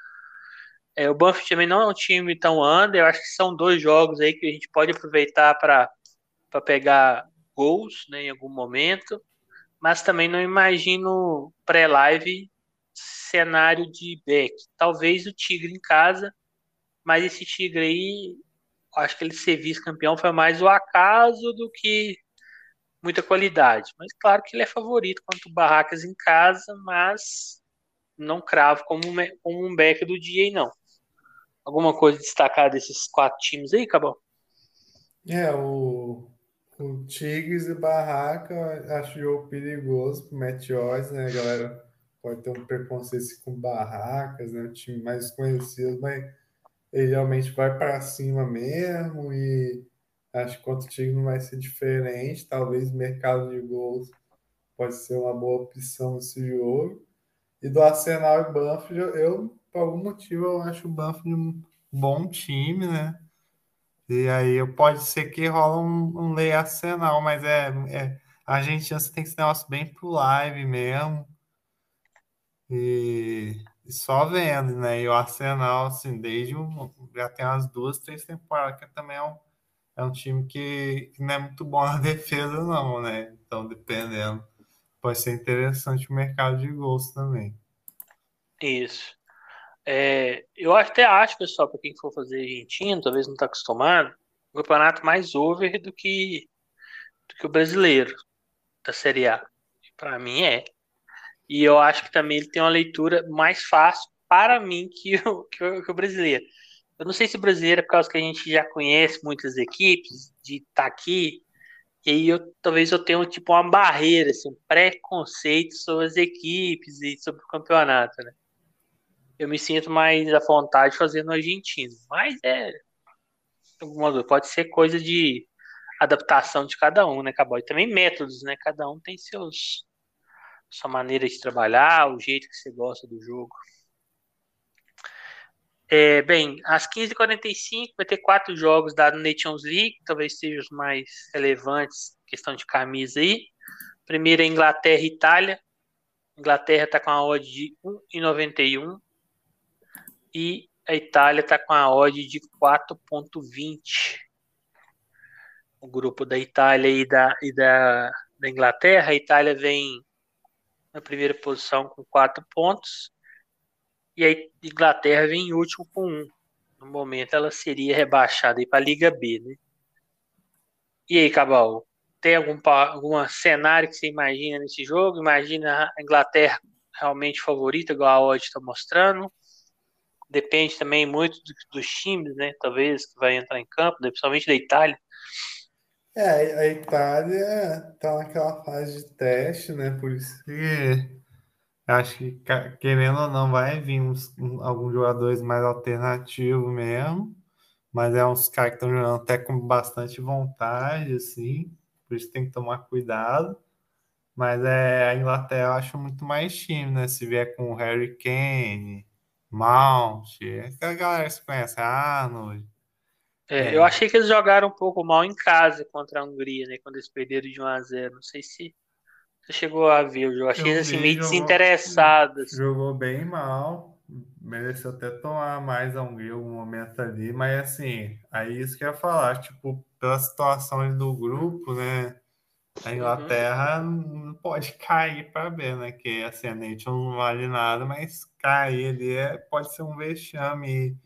É, o Banfield também não é um time tão under, eu acho que são dois jogos aí que a gente pode aproveitar para pegar gols né, em algum momento, mas também não imagino pré-live cenário de back. Talvez o Tigre em casa, mas esse Tigre aí, acho que ele ser vice-campeão foi mais o acaso do que muita qualidade. Mas claro que ele é favorito quanto Barracas em casa, mas não cravo como, como um back do dia, não. Alguma coisa destacada desses quatro times aí, Cabal? É, o, o Tigres e Barraca, acho jogo perigoso pro Joyce, né, galera? Pode ter um preconceito com Barracas, né? O time mais conhecido, mas ele realmente vai para cima mesmo e acho que contra o Tigre não vai ser diferente. Talvez mercado de gols pode ser uma boa opção nesse jogo. E do Arsenal e Banfield, eu por algum motivo, eu acho o Banfield um bom time, né? E aí pode ser que rola um, um Arsenal, mas é, é a Argentina tem esse negócio bem pro live mesmo. E, e, só vendo, né? E o Arsenal, assim, desde um, já tem umas duas, três temporadas, que também é um, é um time que, que não é muito bom na defesa, não, né? Então, dependendo, pode ser interessante o mercado de gols também. Isso. É, eu até acho, pessoal, para quem for fazer argentino, talvez não está acostumado, o campeonato mais over do que, do que o brasileiro da Série A. Para mim é. E eu acho que também ele tem uma leitura mais fácil para mim que o, que o, que o brasileiro. Eu não sei se o brasileiro é por causa que a gente já conhece muitas equipes, de estar tá aqui, e aí eu, talvez eu tenha tipo uma barreira, assim, um preconceito sobre as equipes e sobre o campeonato, né? Eu me sinto mais à vontade fazendo argentino. Mas é. Pode ser coisa de adaptação de cada um, né, Cabal? E também métodos, né? Cada um tem seus sua maneira de trabalhar, o jeito que você gosta do jogo. É, bem, às 15h45 vai ter quatro jogos da Nations League, talvez sejam os mais relevantes, questão de camisa aí. Primeiro é Inglaterra e Itália. Inglaterra está com a odd de 1,91 e a Itália está com a odd de 4,20. O grupo da Itália e da, e da, da Inglaterra, a Itália vem na primeira posição com 4 pontos e a Inglaterra vem em último com 1. No momento ela seria rebaixada para a Liga B, né? E aí, Cabal, tem algum, algum cenário que você imagina nesse jogo? Imagina a Inglaterra realmente favorita, igual a odd está mostrando? Depende também muito dos times, né? Talvez que vai entrar em campo, né? principalmente da Itália. É, a Itália tá naquela fase de teste, né? Por isso que acho que, querendo ou não, vai vir uns, alguns jogadores mais alternativos mesmo. Mas é uns caras que estão jogando até com bastante vontade, assim. Por isso tem que tomar cuidado. Mas é, a Inglaterra eu acho muito mais time, né? Se vier com o Harry Kane, Mount, a galera se conhece, Arnold. É, é. Eu achei que eles jogaram um pouco mal em casa contra a Hungria, né? Quando eles perderam de 1 a 0 Não sei se você chegou a ver o jogo. Achei eles assim, meio desinteressados. Jogou bem mal. Mereceu até tomar mais a Hungria algum momento ali. Mas assim, aí isso que eu ia falar, tipo, pela situação do grupo, né? A Inglaterra uhum. não pode cair para ver, né? Que assim, a Nation não vale nada, mas cair ali é, pode ser um vexame.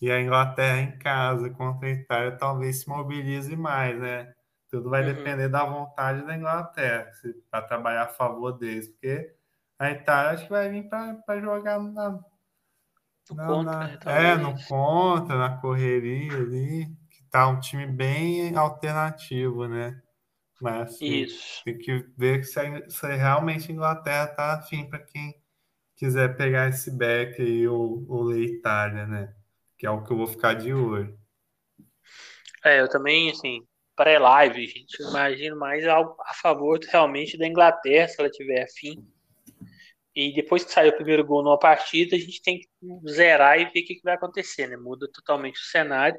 E, e a Inglaterra em casa contra a Itália talvez se mobilize mais, né? Tudo vai uhum. depender da vontade da Inglaterra para trabalhar a favor deles, porque a Itália acho que vai vir para jogar na, no na, contra, na, né, é, no contra, na correria ali, que tá um time bem alternativo, né? Mas assim, Isso. tem que ver se, se realmente a Inglaterra tá afim para quem quiser pegar esse back aí, ou, ou ler Itália, né? Que é o que eu vou ficar de olho. É, eu também, assim, pré-live, gente. Eu imagino mais a favor realmente da Inglaterra, se ela tiver afim. E depois que sair o primeiro gol numa partida, a gente tem que zerar e ver o que, vai acontecer, né? Muda totalmente o cenário.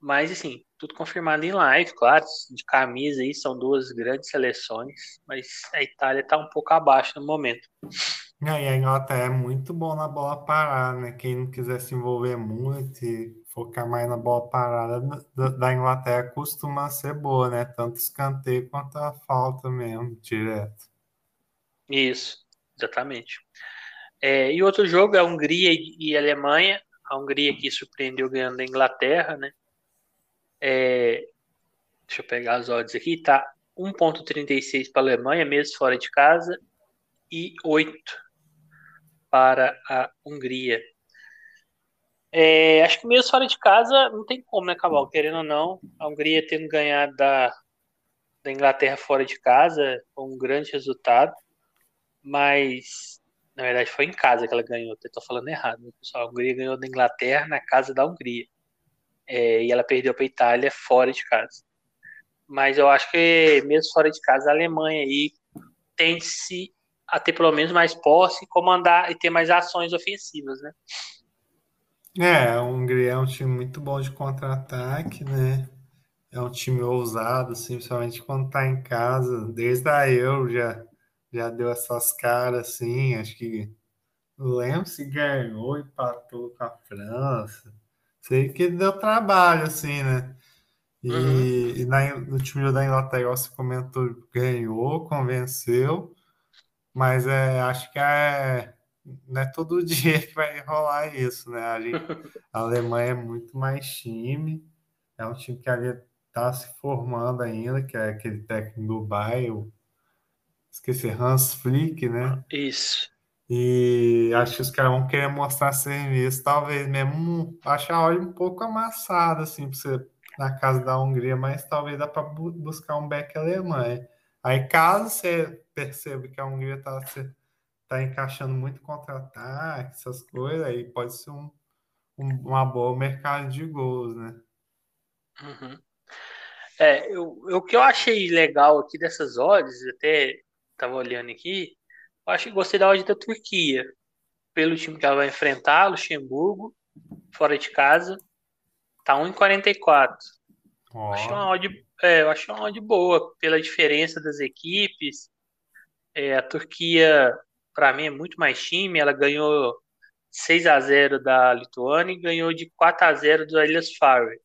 Mas, assim, tudo confirmado em live, claro. De camisa aí, são duas grandes seleções. Mas a Itália está um pouco abaixo no momento. E a Inglaterra é muito bom na bola parada, né? Quem não quiser se envolver muito e focar mais na bola parada da, Inglaterra costuma ser boa, né? Tanto escanteio quanto a falta mesmo, direto. Isso, exatamente. É, e outro jogo é a Hungria e Alemanha. A Hungria que surpreendeu ganhando a Inglaterra, né? É, deixa eu pegar as odds aqui, tá? 1.36 para a Alemanha, mesmo fora de casa, e 8 para a Hungria. É, acho que mesmo fora de casa não tem como, né, Cabal? Querendo ou não, a Hungria tendo ganhado da, da Inglaterra fora de casa foi um grande resultado, mas na verdade foi em casa que ela ganhou. Eu tô falando errado, né, pessoal? A Hungria ganhou da Inglaterra na casa da Hungria é, e ela perdeu para a Itália fora de casa. Mas eu acho que mesmo fora de casa, a Alemanha aí tende-se a ter pelo menos mais posse, comandar e ter mais ações ofensivas, né? É, a Hungria é um time muito bom de contra-ataque, né? É um time ousado, assim, principalmente quando tá em casa. Desde a Euro já, já deu essas caras, assim. Acho que não lembro se ganhou, empatou com a França. Sei que deu trabalho, assim, né? E, uhum. e na, no time da Inglaterra, você comentou, ganhou, convenceu, mas é, acho que é não é todo dia que vai rolar isso, né? A, gente, a Alemanha é muito mais time, é um time que ali está se formando ainda, que é aquele técnico do Bayern, esqueci, Hans Flick, né? Isso. E acho que os caras vão querer mostrar serviço, talvez mesmo achar olho um pouco amassado, assim, para você na casa da Hungria, mas talvez dá para buscar um back alemão. Aí, caso você perceba que a Hungria está tá encaixando muito contra-ataque, essas coisas, aí pode ser um, um, uma boa mercado de gols, né? Uhum. É, eu, o que eu achei legal aqui dessas odds, até estava olhando aqui, eu acho que gostei da odd da Turquia, pelo time que ela vai enfrentar, Luxemburgo, fora de casa, tá 1,44. Oh. Achei uma odd, é, eu achei uma odd boa, pela diferença das equipes. É, a Turquia para mim é muito mais time. Ela ganhou 6 a 0 da Lituânia e ganhou de 4 a 0 do Ilhas Faroe.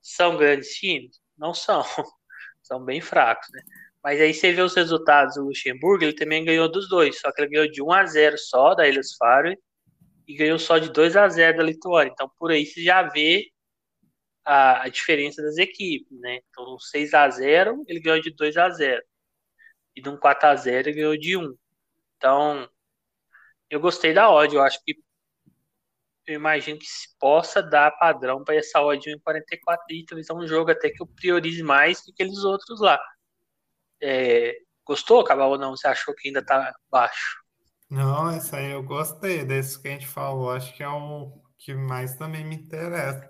São grandes times? Não são. São bem fracos, né? Mas aí você vê os resultados do Luxemburgo, ele também ganhou dos dois, só que ele ganhou de 1 a 0 só da Ilhas Faroe e ganhou só de 2 a 0 da Lituânia. Então por aí você já vê a, a diferença das equipes, né? Então 6 a 0 ele ganhou de 2 a 0 e de um 4 a 0 ele ganhou de 1. Então eu gostei da odd, eu acho que eu imagino que se possa dar padrão para essa odd em 44 e talvez é um jogo até que eu priorize mais do que aqueles outros lá. É, gostou, Cabal, ou não? Você achou que ainda está baixo? Não, essa aí eu gostei desse que a gente falou. Acho que é o que mais também me interessa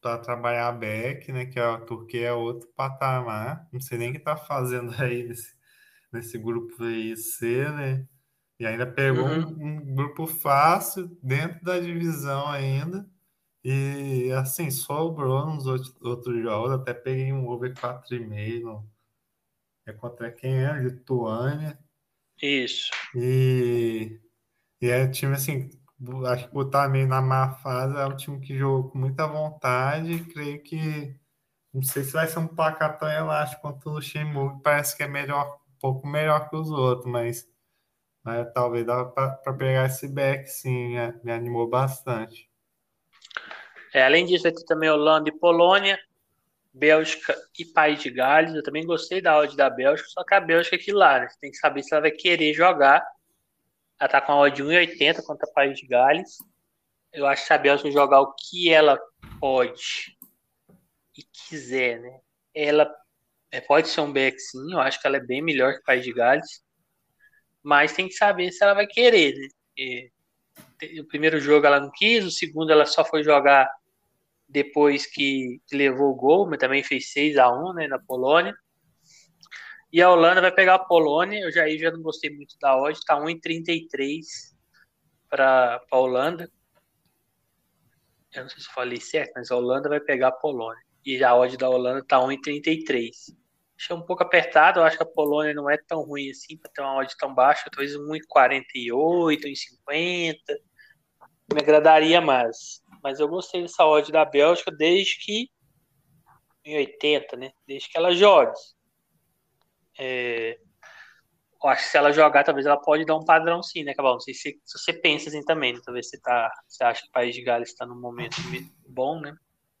para trabalhar back, né? Que a Turquia é outro patamar. Não sei nem o que está fazendo aí nesse, nesse grupo aí C, né? E ainda pegou uhum. um, um, grupo fácil dentro da divisão ainda. E assim, sobrou nos outros, outros jogos. Até peguei um over 4,5. É contra quem é? Lituânia. Isso. E, e é time assim, acho que botar meio na má fase, é um time que jogou com muita vontade. Creio que não sei se vai ser um placar tão elástico quanto o Luxemburgo, parece que é melhor, um pouco melhor que os outros, mas, mas talvez dá para pegar esse back, sim, me, me animou bastante. É, além disso, ter também Holanda e Polônia, Bélgica e País de Gales. Eu também gostei da odd da Bélgica, só que a Bélgica é aqui lá, né? Você tem que saber se ela vai querer jogar. Ela tá com a odd 1,80 contra País de Gales. Eu acho que se a Bélgica jogar o que ela pode e quiser, né? Ela é, pode ser um back sim, eu acho que ela é bem melhor que País de Gales. Mas tem que saber se ela vai querer, né? O primeiro jogo ela não quis, o segundo ela só foi jogar depois que, levou o gol, mas também fez 6 a 1 né, na Polônia. E a Holanda vai pegar a Polônia, eu já, já não gostei muito da odd, tá 1,33 para a Holanda. Eu não sei se falei certo, mas a Holanda vai pegar a Polônia. E a odd da Holanda tá 1,33. Achei um pouco apertado, eu acho que a Polônia não é tão ruim assim para ter uma odd tão baixa, talvez 1,48, 1,50. Me agradaria mais mas eu gostei dessa odd da Bélgica desde que em 80, né? Desde que ela jogue. É, eu acho que se ela jogar, talvez ela pode dar um padrão sim, né, Cabal? Não sei se, se você pensa assim também, né? talvez você, tá, você acha que o País de Gales está num momento bom, né?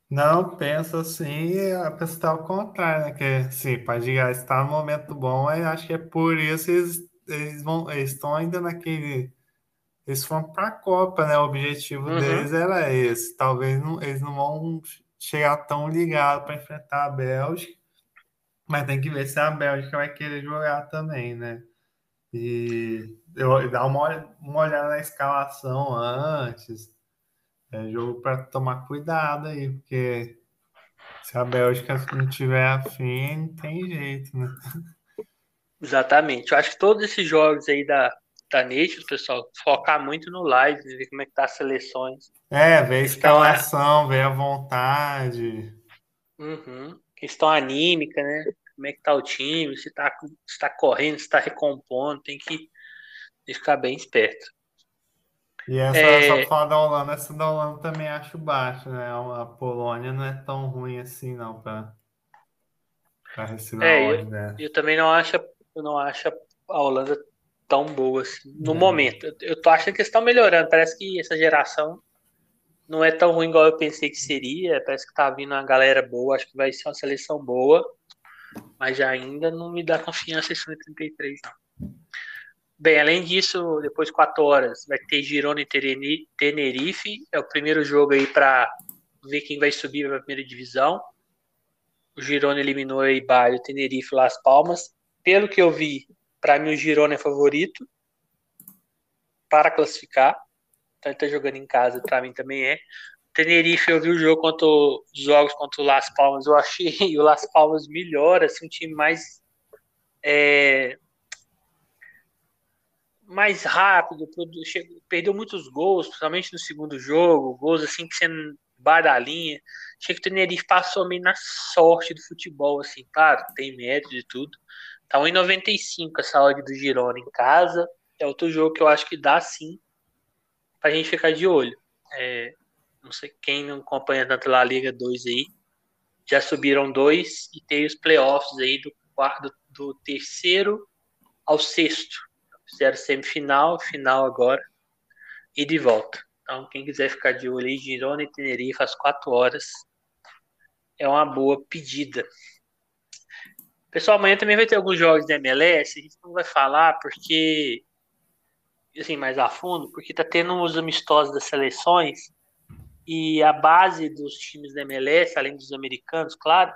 Não, penso assim, a pessoa está ao contrário, né? Que sim, o País de Gales está num momento bom, e acho que é por isso eles, eles, vão, eles estão ainda naquele eles foram para a Copa, né? O objetivo uhum. deles era esse. Talvez não, eles não vão chegar tão ligados para enfrentar a Bélgica, mas tem que ver se a Bélgica vai querer jogar também, né? E eu, dar uma, uma olhada na escalação antes. É jogo para tomar cuidado aí, porque se a Bélgica não tiver afim, não tem jeito, né? Exatamente. Eu acho que todos esses jogos aí da, tá nítido, pessoal, focar muito no live, ver como é que tá as seleções. É, ver a escalação, ver a vontade. Uhum. Questão anímica, né? Como é que tá o time, se tá, se tá correndo, se tá recompondo, tem que ficar bem esperto. E essa, é... só falar da Holanda, essa da Holanda também acho baixa, né? A Polônia não é tão ruim assim, não, para receber é, a eu, né? eu também não acho, eu não acho a Holanda tão boa assim, no momento. Eu tô achando que eles estão melhorando. Parece que essa geração não é tão ruim igual eu pensei que seria. Parece que tá vindo uma galera boa. Acho que vai ser uma seleção boa. Mas ainda não me dá confiança esse 33, não. Bem, além disso, depois de 4 horas, vai ter Girona e Tenerife. É o primeiro jogo aí para ver quem vai subir para a primeira divisão. O Girona eliminou aí Bahia, o Tenerife Las Palmas. Pelo que eu vi, para mim, o Girona é favorito para classificar. Então, ele está jogando em casa, para mim também é. Tenerife, eu vi o jogo contra os jogos contra o Las Palmas, eu achei o Las Palmas melhor, assim, um time mais é, mais rápido, perdeu muitos gols, principalmente no segundo jogo, gols assim que você bar da linha. Achei que o Tenerife passou meio na sorte do futebol, assim, claro, tem mérito de tudo, Tá 1,95 a saúde do Girona em casa. É outro jogo que eu acho que dá sim pra gente ficar de olho. É, não sei quem não acompanha tanto lá a Liga 2 aí. Já subiram dois e tem os playoffs aí do, do terceiro ao sexto. Fizeram semifinal, final agora e de volta. Então, quem quiser ficar de olho aí, Girona e Tenerife às 4 horas, é uma boa pedida. Pessoal, amanhã também vai ter alguns jogos da MLS, a gente não vai falar porque, assim, mais a fundo, porque tá tendo os amistosos das seleções e a base dos times da MLS, além dos americanos, claro,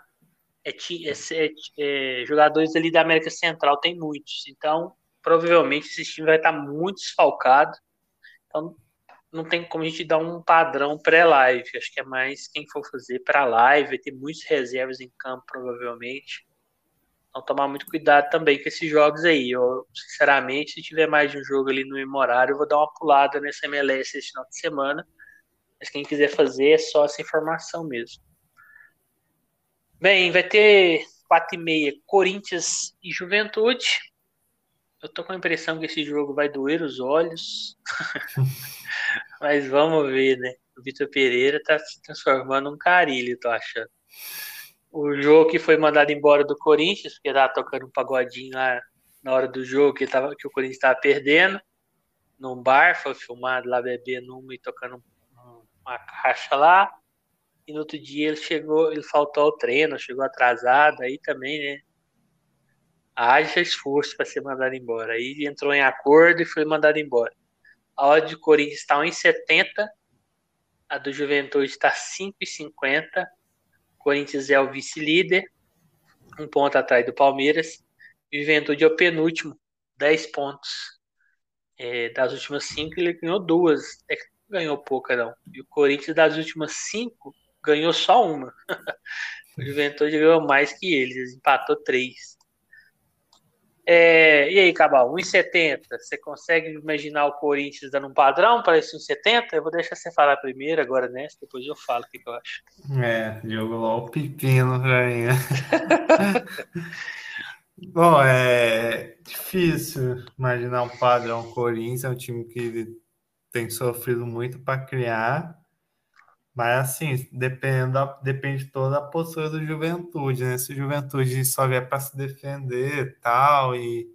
é, é, é, é, jogadores ali da América Central, tem muitos. Então, provavelmente esse time vai estar muito desfalcado. Então, não tem como a gente dar um padrão pré-live. Acho que é mais quem for fazer para live, vai ter muitos reservas em campo, provavelmente. Então tomar muito cuidado também com esses jogos aí. Eu, sinceramente, se tiver mais de um jogo ali no mesmo horário, eu vou dar uma pulada nessa MLS esse final de semana. Mas quem quiser fazer é só essa informação mesmo. Bem, vai ter 4 e meia Corinthians e Juventude. Eu tô com a impressão que esse jogo vai doer os olhos. Mas vamos ver, né? O Vitor Pereira tá se transformando num carilho, tô achando. O jogo que foi mandado embora do Corinthians, porque tava tocando um pagodinho lá na hora do jogo que, tava, que o Corinthians estava perdendo, num bar, foi filmado lá bebendo uma e tocando uma caixa lá. E no outro dia ele chegou, ele faltou ao treino, chegou atrasado, aí também, né? Haja esforço para ser mandado embora. Aí entrou em acordo e foi mandado embora. A odd do Corinthians está 1,70, a do Juventude está 5,50. Corinthians é o vice-líder, um ponto atrás do Palmeiras. Juventude é o penúltimo, 10 pontos. É, das últimas cinco, ele ganhou duas. É, ganhou pouca, não. E o Corinthians, das últimas cinco, ganhou só uma. o Juventude ganhou mais que eles, empatou três. É, e aí, Cabal, 1,70. Você consegue imaginar o Corinthians dando um padrão para esse 1,70? Eu vou deixar você falar primeiro, agora nessa, depois eu falo o que, que eu acho. É, jogo lá o pepino, rainha. Bom, é difícil imaginar um padrão. Corinthians é um time que tem sofrido muito para criar, mas assim, depende, depende toda a postura do Juventude, né? Se o Juventude só vier para se defender tal, e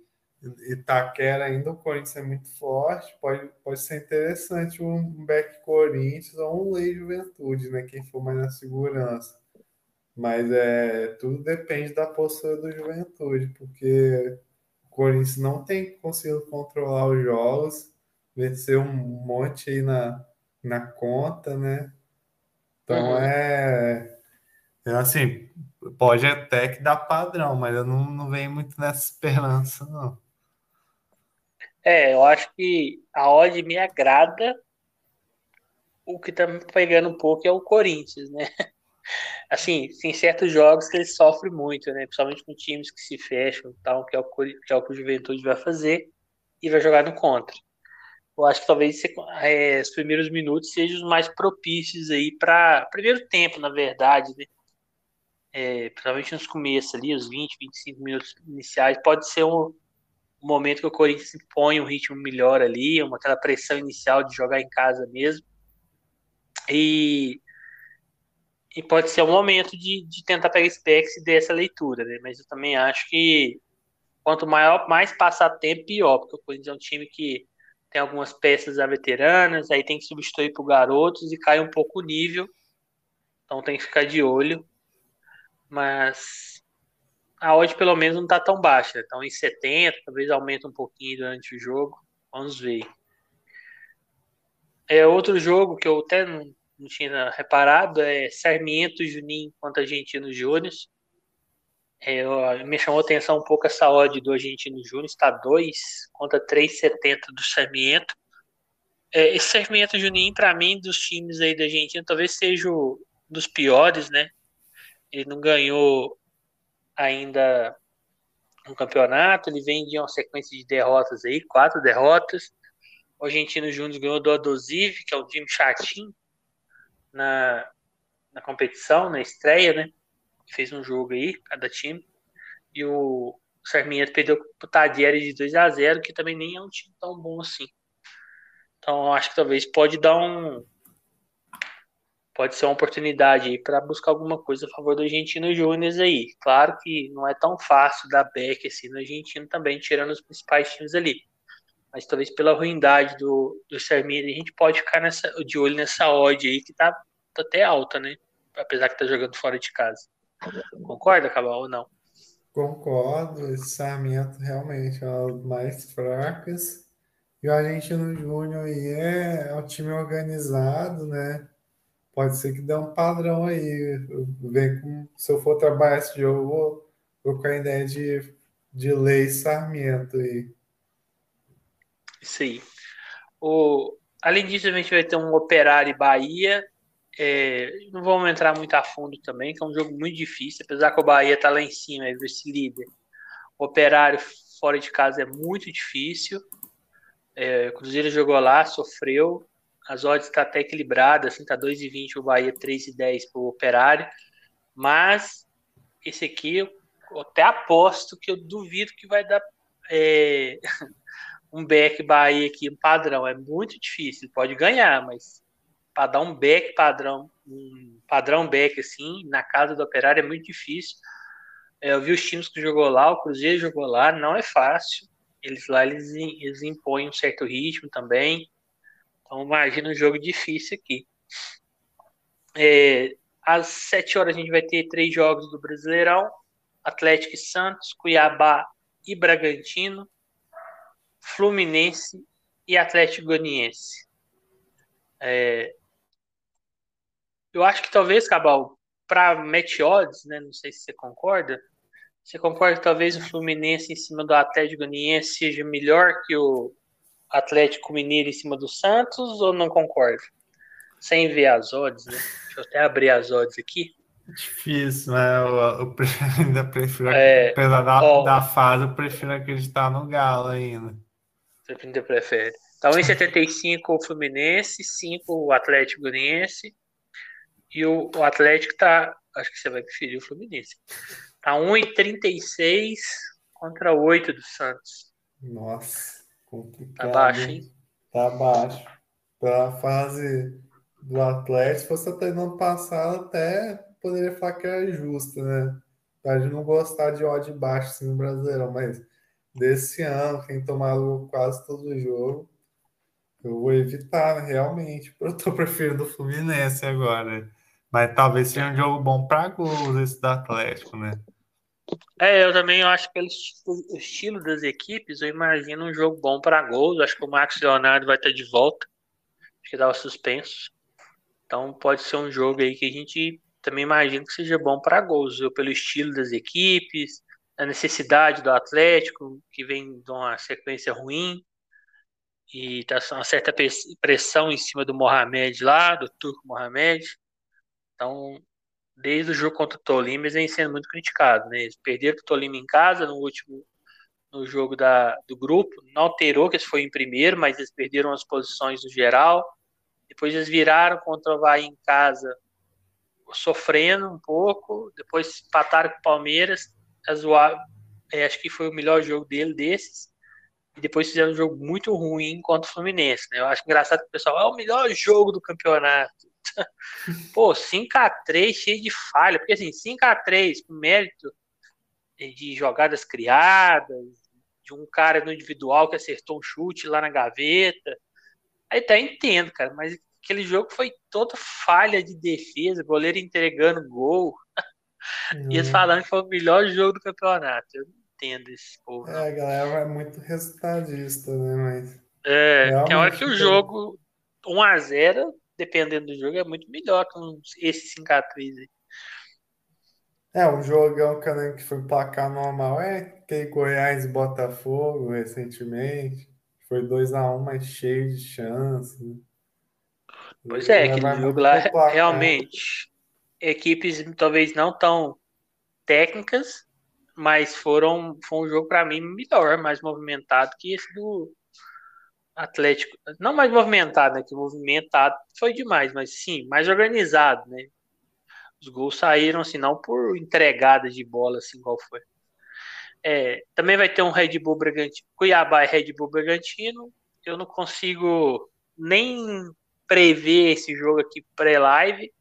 Itaquera ainda, o Corinthians é muito forte, pode, pode ser interessante um back Corinthians ou um Lei Juventude, né? Quem for mais na segurança. Mas é, tudo depende da postura do Juventude, porque o Corinthians não tem conseguido controlar os jogos, venceu um monte aí na, na conta, né? Então uhum. é, é, assim, pode até que dar padrão, mas eu não, não venho muito nessa esperança, não. É, eu acho que a odd me agrada. O que tá me pegando um pouco é o Corinthians, né? assim, tem certos jogos que ele sofre muito, né? Principalmente com times que se fecham e tal, que é, o, que é o que o Juventude vai fazer e vai jogar no contra. Eu acho que talvez é, os primeiros minutos sejam os mais propícios aí para primeiro tempo, na verdade, né? É, principalmente nos começos ali, os 20, 25 minutos iniciais, pode ser um, um momento que o Corinthians põe um ritmo melhor ali, uma, aquela pressão inicial de jogar em casa mesmo. E e pode ser o momento de, de tentar pegar specs dessa leitura, né? Mas eu também acho que quanto maior, mais passa tempo, pior, porque o Corinthians é um time que tem algumas peças a veteranas, aí tem que substituir por garotos e cai um pouco o nível. Então tem que ficar de olho. Mas a odd pelo menos não tá tão baixa. Então em 70, talvez aumente um pouquinho durante o jogo. Vamos ver. É outro jogo que eu até não não tinha reparado, é Sarmiento Juninho contra Argentino Júnior. É, me chamou atenção um pouco essa odd do Argentino Júnior, está 2 contra 3,70 do Sarmiento. É, esse Sarmiento Juninho, para mim, dos times aí da Argentina, talvez seja um dos piores, né? Ele não ganhou ainda um campeonato, ele vem de uma sequência de derrotas aí, quatro derrotas. O Argentino Júnior ganhou do Adosive, que é um time chatinho, na, na competição, na estreia, né? Fez um jogo aí, cada time. E o Sarmiento perdeu pro Tadieri de 2 a 0 que também nem é um time tão bom assim. Então, acho que talvez pode dar um. Pode ser uma oportunidade aí para buscar alguma coisa a favor do Argentino Júnior aí. Claro que não é tão fácil dar back assim no Argentino também, tirando os principais times ali mas talvez pela ruindade do, do Sarmini, a gente pode ficar nessa, de olho nessa odd aí, que tá, tá até alta, né? Apesar que tá jogando fora de casa. Concorda, Cabal, ou não? Concordo, esse Sarmiento realmente é uma das mais fracas. E o Argentino Júnior aí é, é um time organizado, né? Pode ser que dê um padrão aí. Vem com, se eu for trabalhar esse jogo, vou, vou com a ideia de, de lei Sarmiento aí. Isso aí. O, além disso, a gente vai ter um Operário Bahia. É, não vamos entrar muito a fundo também, que é um jogo muito difícil, apesar que o Bahia está lá em cima, é vice-líder. O Operário fora de casa é muito difícil. É, o Cruzeiro jogou lá, sofreu. As odds estão tá até equilibradas, assim, tá 2,20 o Bahia, 3,10 para o Operário. Mas esse aqui eu até aposto que eu duvido que vai dar é, um back Bahia aqui, um padrão. É muito difícil. Pode ganhar, mas para dar um back padrão, um padrão back assim, na casa do Operário é muito difícil. É, eu vi os times que jogou lá, o Cruzeiro jogou lá, não é fácil. Eles lá eles, eles impõem um certo ritmo também. Então imagina um jogo difícil aqui. É, às 7 horas a gente vai ter três jogos do Brasileirão: Atlético e Santos, Cuiabá e Bragantino, Fluminense e Atlético Goianiense. É, eu acho que talvez, Cabal, para match odds, né, não sei se você concorda, você concorda que talvez o Fluminense em cima do Atlético Goianiense seja melhor que o Atlético Mineiro em cima do Santos ou não concorda? Sem ver as odds, né? Deixa eu até abrir as odds aqui. Difícil, né? Eu, eu ainda prefiro, é, apesar da, ó, da fase, eu prefiro acreditar no Galo ainda. Você ainda prefere. Então, em 75 o Fluminense, 5 o Atlético Goianiense e o, o Atlético tá, acho que você vai preferir o Fluminense. Tá 1,36 contra 8 do Santos. Nossa, complicado. Tá baixo, hein? Tá baixo. Pela fase do Atlético, você até no ano passado até poderia falar que era justa, né? Pode não gostar de odd baixo assim, no Brasileirão, mas desse ano, quem tomado quase todo o jogo, eu vou evitar, né, realmente. Eu tô preferindo o Fluminense agora. Mas talvez seja um jogo bom para gols esse do Atlético, né? É, eu também acho que pelo estilo das equipes, eu imagino um jogo bom para gols. Acho que o Max Leonardo vai estar de volta. Acho que dá suspenso. Então pode ser um jogo aí que a gente também imagina que seja bom para gols, viu? pelo estilo das equipes, a necessidade do Atlético, que vem de uma sequência ruim. E tá uma certa pressão em cima do Mohamed lá, do Turco Mohamed. Então, desde o jogo contra o Tolima, eles vêm sendo muito criticados. Né? Eles perderam o Tolima em casa no último no jogo da, do grupo, não alterou que eles foi em primeiro, mas eles perderam as posições no geral. Depois eles viraram contra o Havaí em casa, sofrendo um pouco. Depois empataram com o Palmeiras. É, acho que foi o melhor jogo dele desses. E depois fizeram um jogo muito ruim contra o Fluminense. Né? Eu acho engraçado que o pessoal é o melhor jogo do campeonato. Pô, 5x3 cheio de falha, porque assim, 5x3 com mérito de jogadas criadas, de um cara no individual que acertou um chute lá na gaveta. Aí tá, entendo, cara, mas aquele jogo foi toda falha de defesa, goleiro entregando gol. Hum. E eles falando que foi o melhor jogo do campeonato. Eu não entendo esse povo. É, a galera é muito resultadista, né? Mas. É, tem hora que o jogo 1x0 dependendo do jogo, é muito melhor que um, esse 5x3 aí. É, um jogão que foi placar normal é aquele Goiás e Botafogo recentemente. Foi 2x1, mas cheio de chance. Né? Pois é, aquele jogo lá realmente equipes talvez não tão técnicas, mas foram foi um jogo para mim melhor, mais movimentado que esse do, Atlético, não mais movimentado, né? Que movimentado foi demais, mas sim, mais organizado, né? Os gols saíram assim, não por entregadas de bola, assim, qual foi. É, também vai ter um Red Bull Bragantino, Cuiabá e Red Bull Bragantino. Eu não consigo nem prever esse jogo aqui pré-live.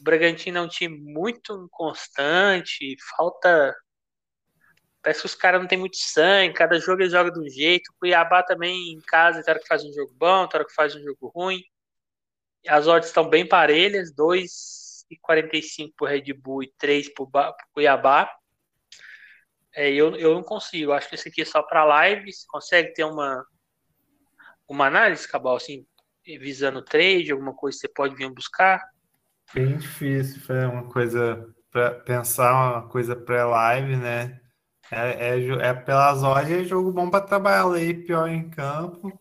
O Bragantino é um time muito inconstante, falta Parece que os caras não tem muito sangue, cada jogo eles jogam de um jeito. O Cuiabá também em casa, tem hora que faz um jogo bom, tem hora que faz um jogo ruim. As odds estão bem parelhas, 2,45 pro Red Bull e 3 pro, pro Cuiabá. É, eu, eu não consigo, acho que esse aqui é só para live. Você consegue ter uma, uma análise, Cabal, assim, visando trade, alguma coisa que você pode vir buscar? Bem difícil, foi uma coisa para pensar uma coisa pré-live, né? É, é, é pelas horas é jogo bom para trabalhar lei pior em campo.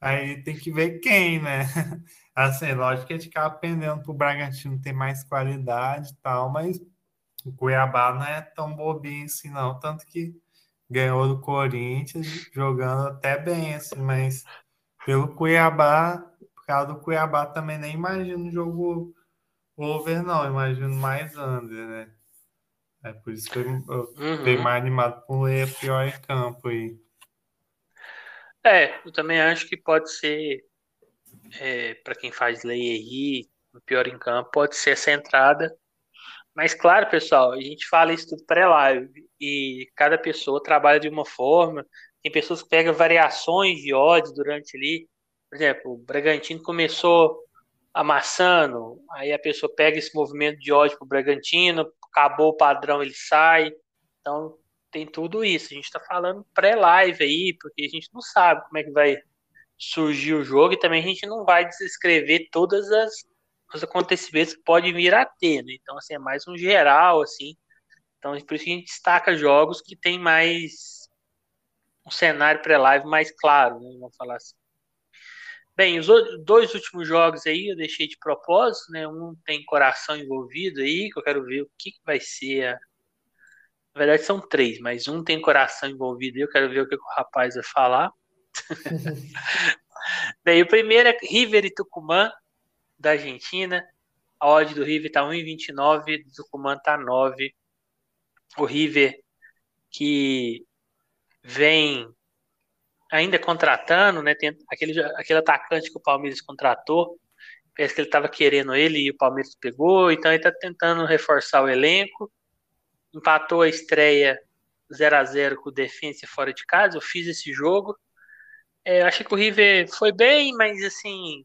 Aí tem que ver quem, né? Assim, lógico que a gente acaba pendendo pro Bragantino ter mais qualidade e tal, mas o Cuiabá não é tão bobinho assim, não. Tanto que ganhou do Corinthians, jogando até bem, assim, mas pelo Cuiabá, por causa do Cuiabá também nem imagino jogo over, não. Imagino mais under, né? É por isso que eu, eu uhum. mais animado com o pior em campo aí. É, eu também acho que pode ser é, para quem faz lei aí, o pior em campo, pode ser essa entrada. Mas claro, pessoal, a gente fala isso tudo pré-live e cada pessoa trabalha de uma forma. Tem pessoas que pegam variações de odds durante ali. Por exemplo, o Bragantino começou amassando, aí a pessoa pega esse movimento de ódio pro Bragantino, acabou o padrão, ele sai. Então tem tudo isso. A gente está falando pré-live aí, porque a gente não sabe como é que vai surgir o jogo e também a gente não vai descrever todas as os acontecimentos que pode vir a ter, né? Então assim é mais um geral assim. Então por isso que a gente destaca jogos que tem mais um cenário pré-live mais claro, né? Vamos falar assim. Bem, os dois últimos jogos aí eu deixei de propósito, né? Um tem coração envolvido aí, que eu quero ver o que, que vai ser. A... Na verdade são três, mas um tem coração envolvido aí, eu quero ver o que, que o rapaz vai falar. Bem, o primeiro é River e Tucumã, da Argentina. A odd do River tá 1,29, do Tucumã tá 9. O River que vem ainda contratando, né? Tem aquele, aquele atacante que o Palmeiras contratou. Parece que ele estava querendo ele e o Palmeiras pegou, então ele está tentando reforçar o elenco. Empatou a estreia 0 a 0 com o Defensa fora de casa. Eu fiz esse jogo. É, achei que o River foi bem, mas assim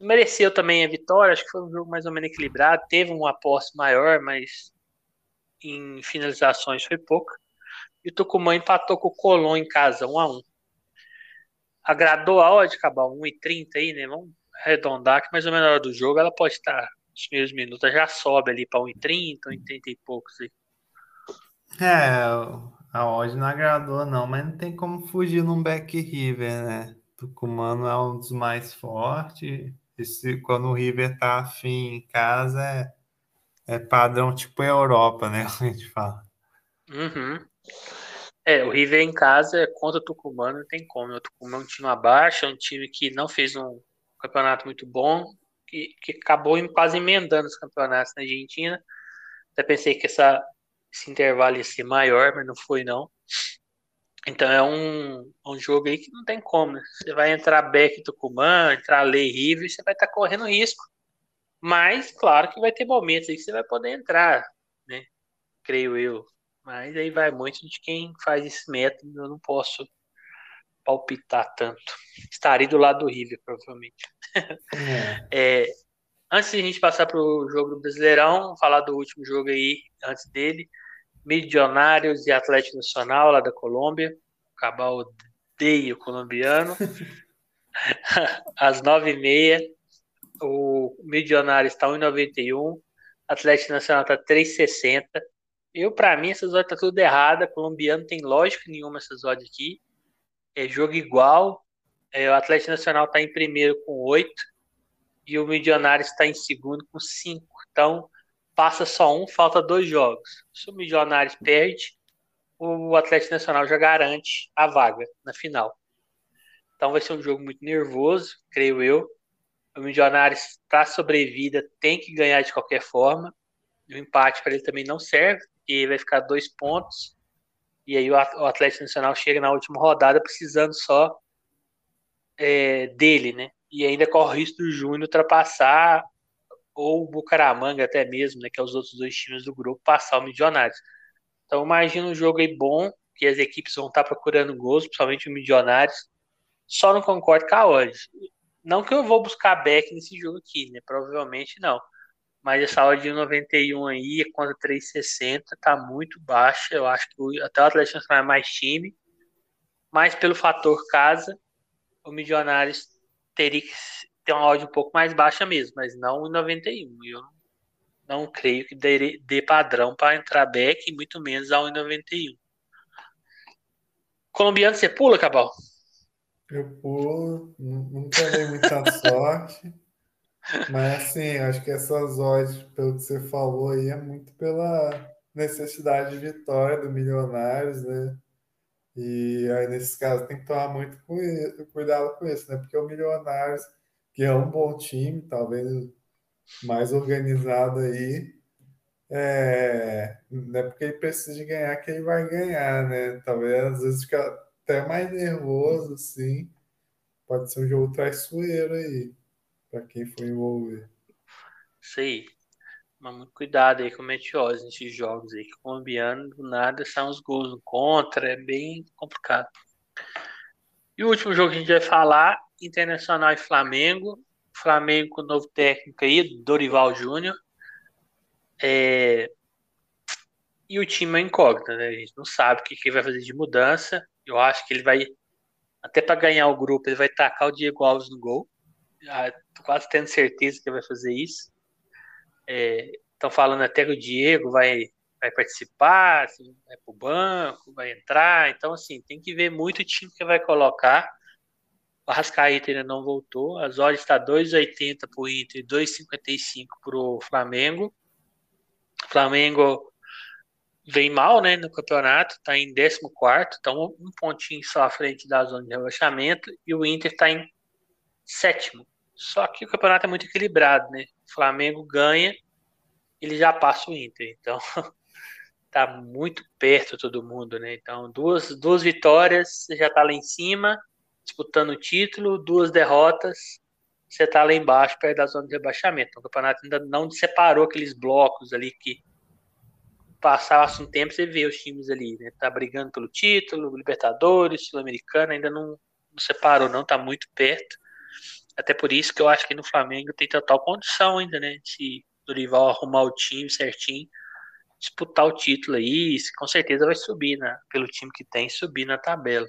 mereceu também a vitória. Acho que foi um jogo mais ou menos equilibrado. Teve um aposto maior, mas em finalizações foi pouca. E o Tucumã empatou com o Colón em casa, 1 a 1 Agradou a hora de acabar 1,30 aí, né? Vamos arredondar que mais ou menos na hora do jogo ela pode estar nos primeiros minutos, já sobe ali para 1,30, 1,30 e poucos aí. É, a odd não agradou não, mas não tem como fugir num back river, né? Tucumano é um dos mais fortes. Esse, quando o River tá afim em casa, é, é padrão tipo Europa, né? A gente fala. Uhum. É, o River em casa é contra o Tucumã, não tem como. O Tucumã é um time abaixo, é um time que não fez um campeonato muito bom, que, que acabou quase emendando os campeonatos na Argentina. Até pensei que essa, esse intervalo ia ser maior, mas não foi não. Então é um, um jogo aí que não tem como. Né? Você vai entrar Beck Tucumã, entrar Lei River, você vai estar tá correndo risco. Mas, claro que vai ter momentos aí que você vai poder entrar, né? Creio eu. Mas aí vai muito de quem faz esse método, eu não posso palpitar tanto. Estaria do lado do River, provavelmente. É. é, antes de a gente passar para o jogo do Brasileirão, falar do último jogo aí, antes dele. Milionários e Atlético Nacional, lá da Colômbia. Cabal odeia o colombiano. Às nove e meia, o Milionários está 1,91. Atlético Nacional está 3,60. Eu, para mim, essas odds tá tudo errada. Colombiano tem lógica nenhuma essas odds aqui. É jogo igual. É, o Atlético Nacional está em primeiro com 8 e o Milionário está em segundo com 5. Então, passa só um, falta dois jogos. Se o Milionário perde, o Atlético Nacional já garante a vaga na final. Então vai ser um jogo muito nervoso, creio eu. O Milionários, para sobrevida, tem que ganhar de qualquer forma. O empate para ele também não serve e vai ficar dois pontos. E aí o Atlético Nacional chega na última rodada precisando só é, dele, né? E ainda corre o risco do Júnior ultrapassar ou o Bucaramanga até mesmo, né? Que é os outros dois times do grupo, passar o Milionários. Então imagina um jogo aí bom, que as equipes vão estar procurando gols, principalmente o Milionários. Só não concordo com a odds. Não que eu vou buscar back nesse jogo aqui, né? Provavelmente não. Mas essa odd de 91 aí contra 3,60 tá muito baixa. Eu acho que até o Atlético Nacional é mais time. Mas pelo fator casa, o Milionários teria que ter uma odd um pouco mais baixa mesmo, mas não em 91. Eu não creio que dê, dê padrão para entrar back, e muito menos a 1,91. Colombiano, você pula, Cabal? Eu pulo, nunca dei muita sorte. Mas assim, acho que essas odds, pelo que você falou aí, é muito pela necessidade de vitória do Milionários, né? E aí, nesse caso, tem que tomar muito cuidado com isso, né? Porque o Milionários, que é um bom time, talvez mais organizado aí, é, não é porque ele precisa de ganhar que ele vai ganhar, né? Talvez às vezes fica até mais nervoso, assim, pode ser um jogo traiçoeiro aí, para quem for envolver. Isso aí. Mas muito cuidado aí com Meteose nesses jogos aí, que colombiano do nada são os gols no contra, é bem complicado. E o último jogo que a gente vai falar, Internacional e Flamengo. Flamengo com o novo técnico aí, Dorival Júnior. É... E o time é incógnita, né? A gente não sabe o que ele vai fazer de mudança. Eu acho que ele vai, até para ganhar o grupo, ele vai tacar o Diego Alves no gol. Tô quase tendo certeza que vai fazer isso. Estão é, falando até que o Diego vai, vai participar, assim, vai para o banco, vai entrar. Então, assim, tem que ver muito o time que vai colocar. O Arrascaeta ainda não voltou. As odds está 2,80 para o Inter e 2,55 para o Flamengo. O Flamengo vem mal né, no campeonato, está em 14, está um, um pontinho só à frente da zona de rebaixamento. E o Inter está em sétimo. Só que o campeonato é muito equilibrado, né? O Flamengo ganha, ele já passa o Inter. Então, tá muito perto todo mundo, né? Então, duas, duas vitórias, você já tá lá em cima, disputando o título, duas derrotas, você tá lá embaixo, perto da zona de rebaixamento. Então, o campeonato ainda não separou aqueles blocos ali que passasse um tempo, você vê os times ali, né? Tá brigando pelo título, Libertadores, Sul-Americana, ainda não, não separou, não, tá muito perto. Até por isso que eu acho que no Flamengo tem total condição ainda, né? Se Dorival arrumar o time certinho, disputar o título aí, com certeza vai subir, né? Pelo time que tem, subir na tabela.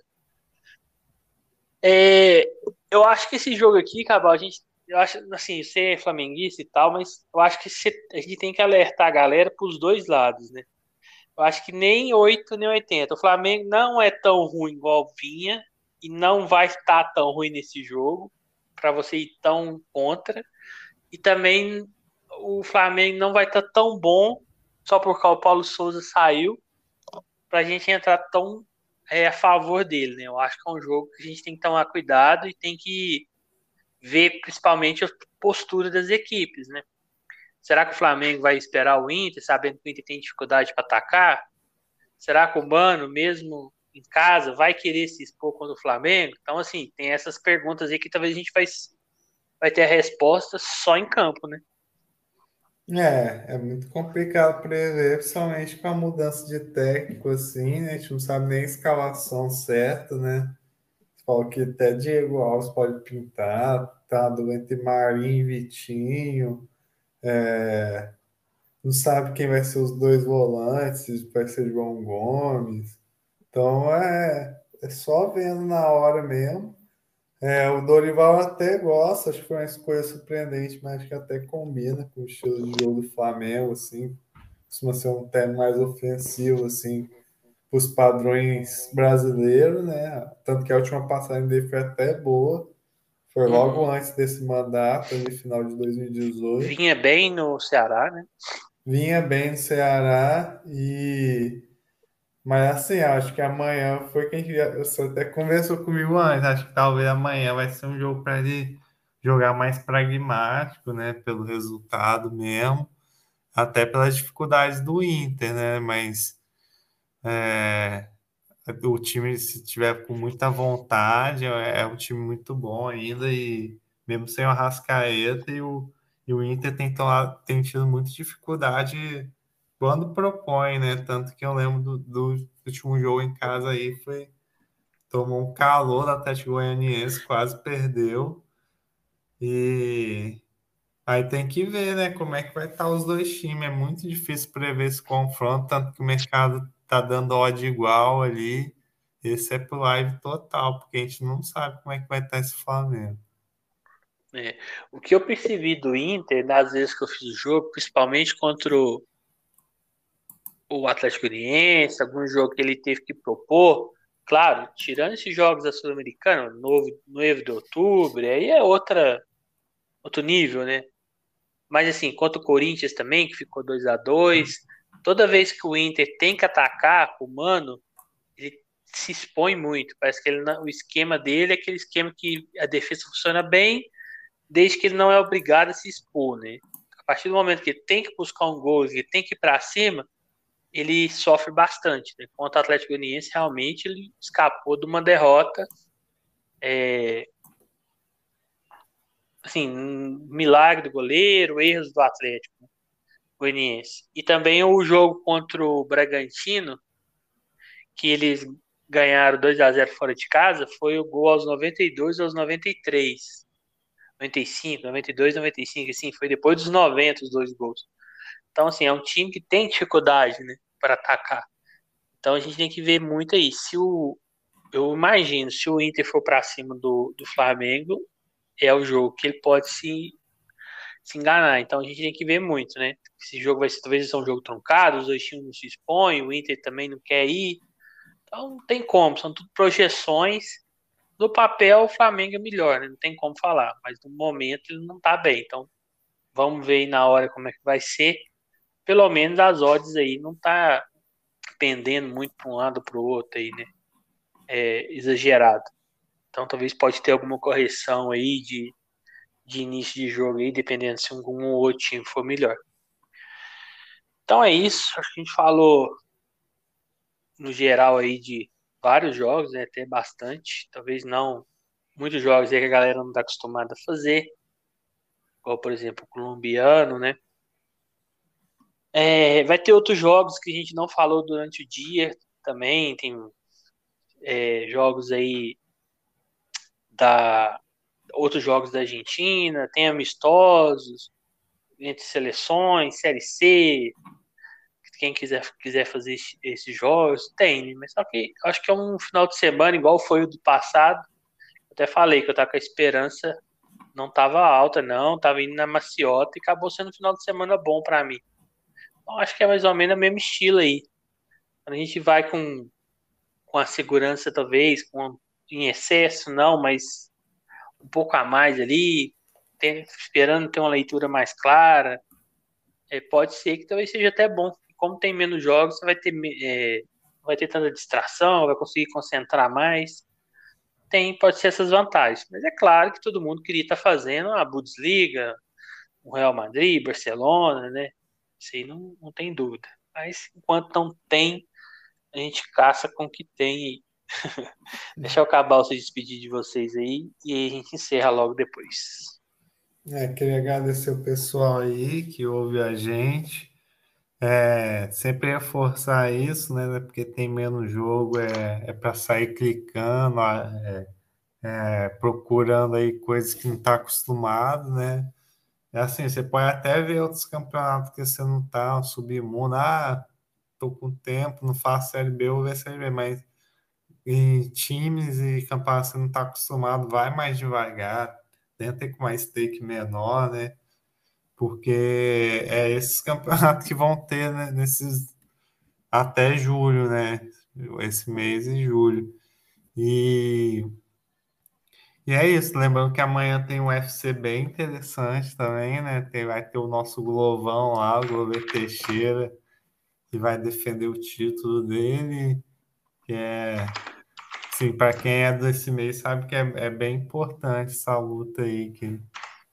É, eu acho que esse jogo aqui, Cabal, a gente. Eu acho assim, você é flamenguista e tal, mas eu acho que a gente tem que alertar a galera para os dois lados, né? Eu acho que nem 8 nem 80. O Flamengo não é tão ruim igual vinha e não vai estar tão ruim nesse jogo para você ir tão contra. E também o Flamengo não vai estar tão bom só porque o Paulo Souza saiu para a gente entrar tão é, a favor dele. Né? Eu acho que é um jogo que a gente tem que tomar cuidado e tem que ver principalmente a postura das equipes. Né? Será que o Flamengo vai esperar o Inter, sabendo que o Inter tem dificuldade para atacar? Será que o Mano, mesmo em casa, vai querer se expor contra o Flamengo? Então, assim, tem essas perguntas aí que talvez a gente vai, vai ter a resposta só em campo, né? É, é muito complicado prever, principalmente com a mudança de técnico, assim, né? A gente não sabe nem a escalação certa, né? Fala que até Diego Alves pode pintar, tá doente Marinho Vitinho. É, não sabe quem vai ser os dois volantes, vai ser João Gomes. Então é, é só vendo na hora mesmo. É, o Dorival até gosta, acho que foi uma escolha surpreendente, mas acho que até combina com o estilo de jogo do Flamengo, assim. Costuma ser um tema mais ofensivo, assim, para os padrões brasileiros, né? Tanto que a última passagem dele foi até boa. Foi logo uhum. antes desse mandato, no final de 2018. Vinha bem no Ceará, né? Vinha bem no Ceará e mas assim, acho que amanhã foi quem você até conversou comigo antes. Acho que talvez amanhã vai ser um jogo para ele jogar mais pragmático, né? Pelo resultado mesmo, até pelas dificuldades do Inter, né? Mas é, o time, se tiver com muita vontade, é, é um time muito bom ainda, e mesmo sem o Arrascaeta, e o, e o Inter tem, tem tido muita dificuldade quando propõe, né? Tanto que eu lembro do, do último jogo em casa aí, foi tomou um calor da Atlético Goianiense, quase perdeu. E aí tem que ver, né, como é que vai estar os dois times. É muito difícil prever esse confronto, tanto que o mercado tá dando odd igual ali. Esse é pro live total, porque a gente não sabe como é que vai estar esse Flamengo. É, o que eu percebi do Inter, nas vezes que eu fiz o jogo, principalmente contra o, o Atlético Goianiense, algum jogo que ele teve que propor, claro, tirando esses jogos da Sul-Americana, novo, noivo de outubro, aí é outra, outro nível, né? Mas assim, contra o Corinthians também, que ficou 2 a 2 toda vez que o Inter tem que atacar o Mano, ele se expõe muito. Parece que ele, o esquema dele é aquele esquema que a defesa funciona bem, desde que ele não é obrigado a se expor, né? A partir do momento que ele tem que buscar um gol, ele tem que ir para cima, ele sofre bastante. Né? Contra o Atlético Goianiense, realmente ele escapou de uma derrota. É, assim, milagre do goleiro, erros do Atlético Goianiense. E também o jogo contra o Bragantino, que eles ganharam 2 a 0 fora de casa, foi o gol aos 92 aos 93. 95, 92, 95, assim, foi depois dos 90 os dois gols. Então, assim, é um time que tem dificuldade, né, para atacar. Então a gente tem que ver muito aí. Se o, eu imagino, se o Inter for para cima do, do Flamengo, é o jogo que ele pode se, se enganar. Então a gente tem que ver muito, né? Esse jogo vai ser talvez ser um jogo truncado, os dois times não se expõem, o Inter também não quer ir. Então não tem como, são tudo projeções. No papel, o Flamengo é melhor, né? não tem como falar, mas no momento ele não tá bem. Então vamos ver aí na hora como é que vai ser. Pelo menos as odds aí não tá pendendo muito para um lado para o outro aí, né? É, exagerado. Então talvez pode ter alguma correção aí de, de início de jogo aí, dependendo se algum ou outro time for melhor. Então é isso. Acho que a gente falou no geral aí de vários jogos, né? Até bastante. Talvez não muitos jogos aí que a galera não está acostumada a fazer. Igual, por exemplo, o colombiano, né? É, vai ter outros jogos que a gente não falou durante o dia também. Tem é, jogos aí da outros jogos da Argentina, tem amistosos entre seleções, Série C, quem quiser, quiser fazer esses jogos, tem, né? mas só que acho que é um final de semana igual foi o do passado. Até falei que eu tava com a esperança, não tava alta, não, tava indo na maciota e acabou sendo um final de semana bom para mim. Acho que é mais ou menos o mesmo estilo aí. Quando a gente vai com, com a segurança, talvez, com em excesso, não, mas um pouco a mais ali, ter, esperando ter uma leitura mais clara, é, pode ser que talvez seja até bom. Como tem menos jogos, você vai ter, é, vai ter tanta distração, vai conseguir concentrar mais. Tem, pode ser essas vantagens. Mas é claro que todo mundo queria estar fazendo a Bundesliga, o Real Madrid, Barcelona, né? Isso aí não, não tem dúvida. Mas enquanto não tem, a gente caça com o que tem Deixa eu acabar se despedir de vocês aí e aí a gente encerra logo depois. É, queria agradecer o pessoal aí que ouve a gente. É, sempre reforçar isso, né? Porque tem menos jogo, é, é para sair clicando, é, é, procurando aí coisas que não está acostumado, né? É assim, você pode até ver outros campeonatos que você não tá, submundo, ah, tô com tempo, não faço Série B, vou ver Série B, mas em times e campeonatos você não está acostumado, vai mais devagar, tenta ir com mais stake menor, né? Porque é esses campeonatos que vão ter né, nesses até julho, né? Esse mês de julho. E, e é isso, lembrando que amanhã tem um UFC bem interessante também, né? Tem, vai ter o nosso Glovão lá, o Glover Teixeira, que vai defender o título dele, que é Sim, para quem é desse meio sabe que é, é, bem importante essa luta aí, que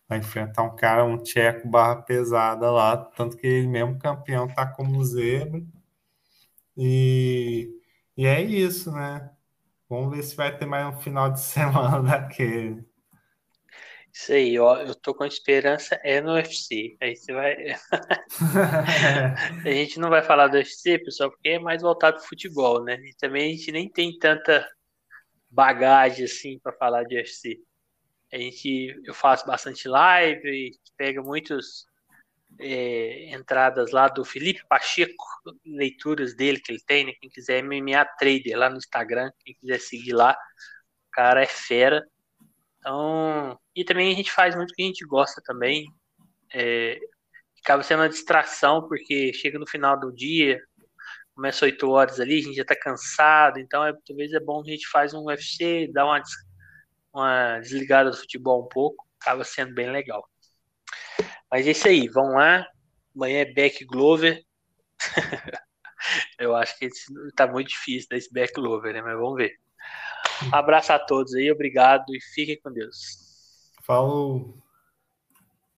vai enfrentar um cara, um tcheco barra pesada lá, tanto que ele mesmo campeão tá como zebra. E, e é isso, né? Vamos ver se vai ter mais um final de semana daquele. Isso aí, ó, eu tô com esperança é no UFC. Aí você vai. a gente não vai falar do UFC, pessoal, porque é mais voltado pro futebol, né? E também a gente nem tem tanta bagagem assim para falar de UFC. A gente, eu faço bastante live, e pega muitas é, entradas lá do Felipe Pacheco, leituras dele que ele tem, né? Quem quiser MMA Trader lá no Instagram, quem quiser seguir lá, o cara é fera. Então, e também a gente faz muito o que a gente gosta também. É, acaba sendo uma distração, porque chega no final do dia, começa 8 horas ali, a gente já tá cansado, então é, talvez é bom a gente faz um UFC, dá uma, uma desligada do futebol um pouco, acaba sendo bem legal. Mas é isso aí, vamos lá. Amanhã é Back Glover. Eu acho que tá muito difícil desse Back Glover, né? Mas vamos ver. Um abraço a todos aí, obrigado e fiquem com Deus. Falou!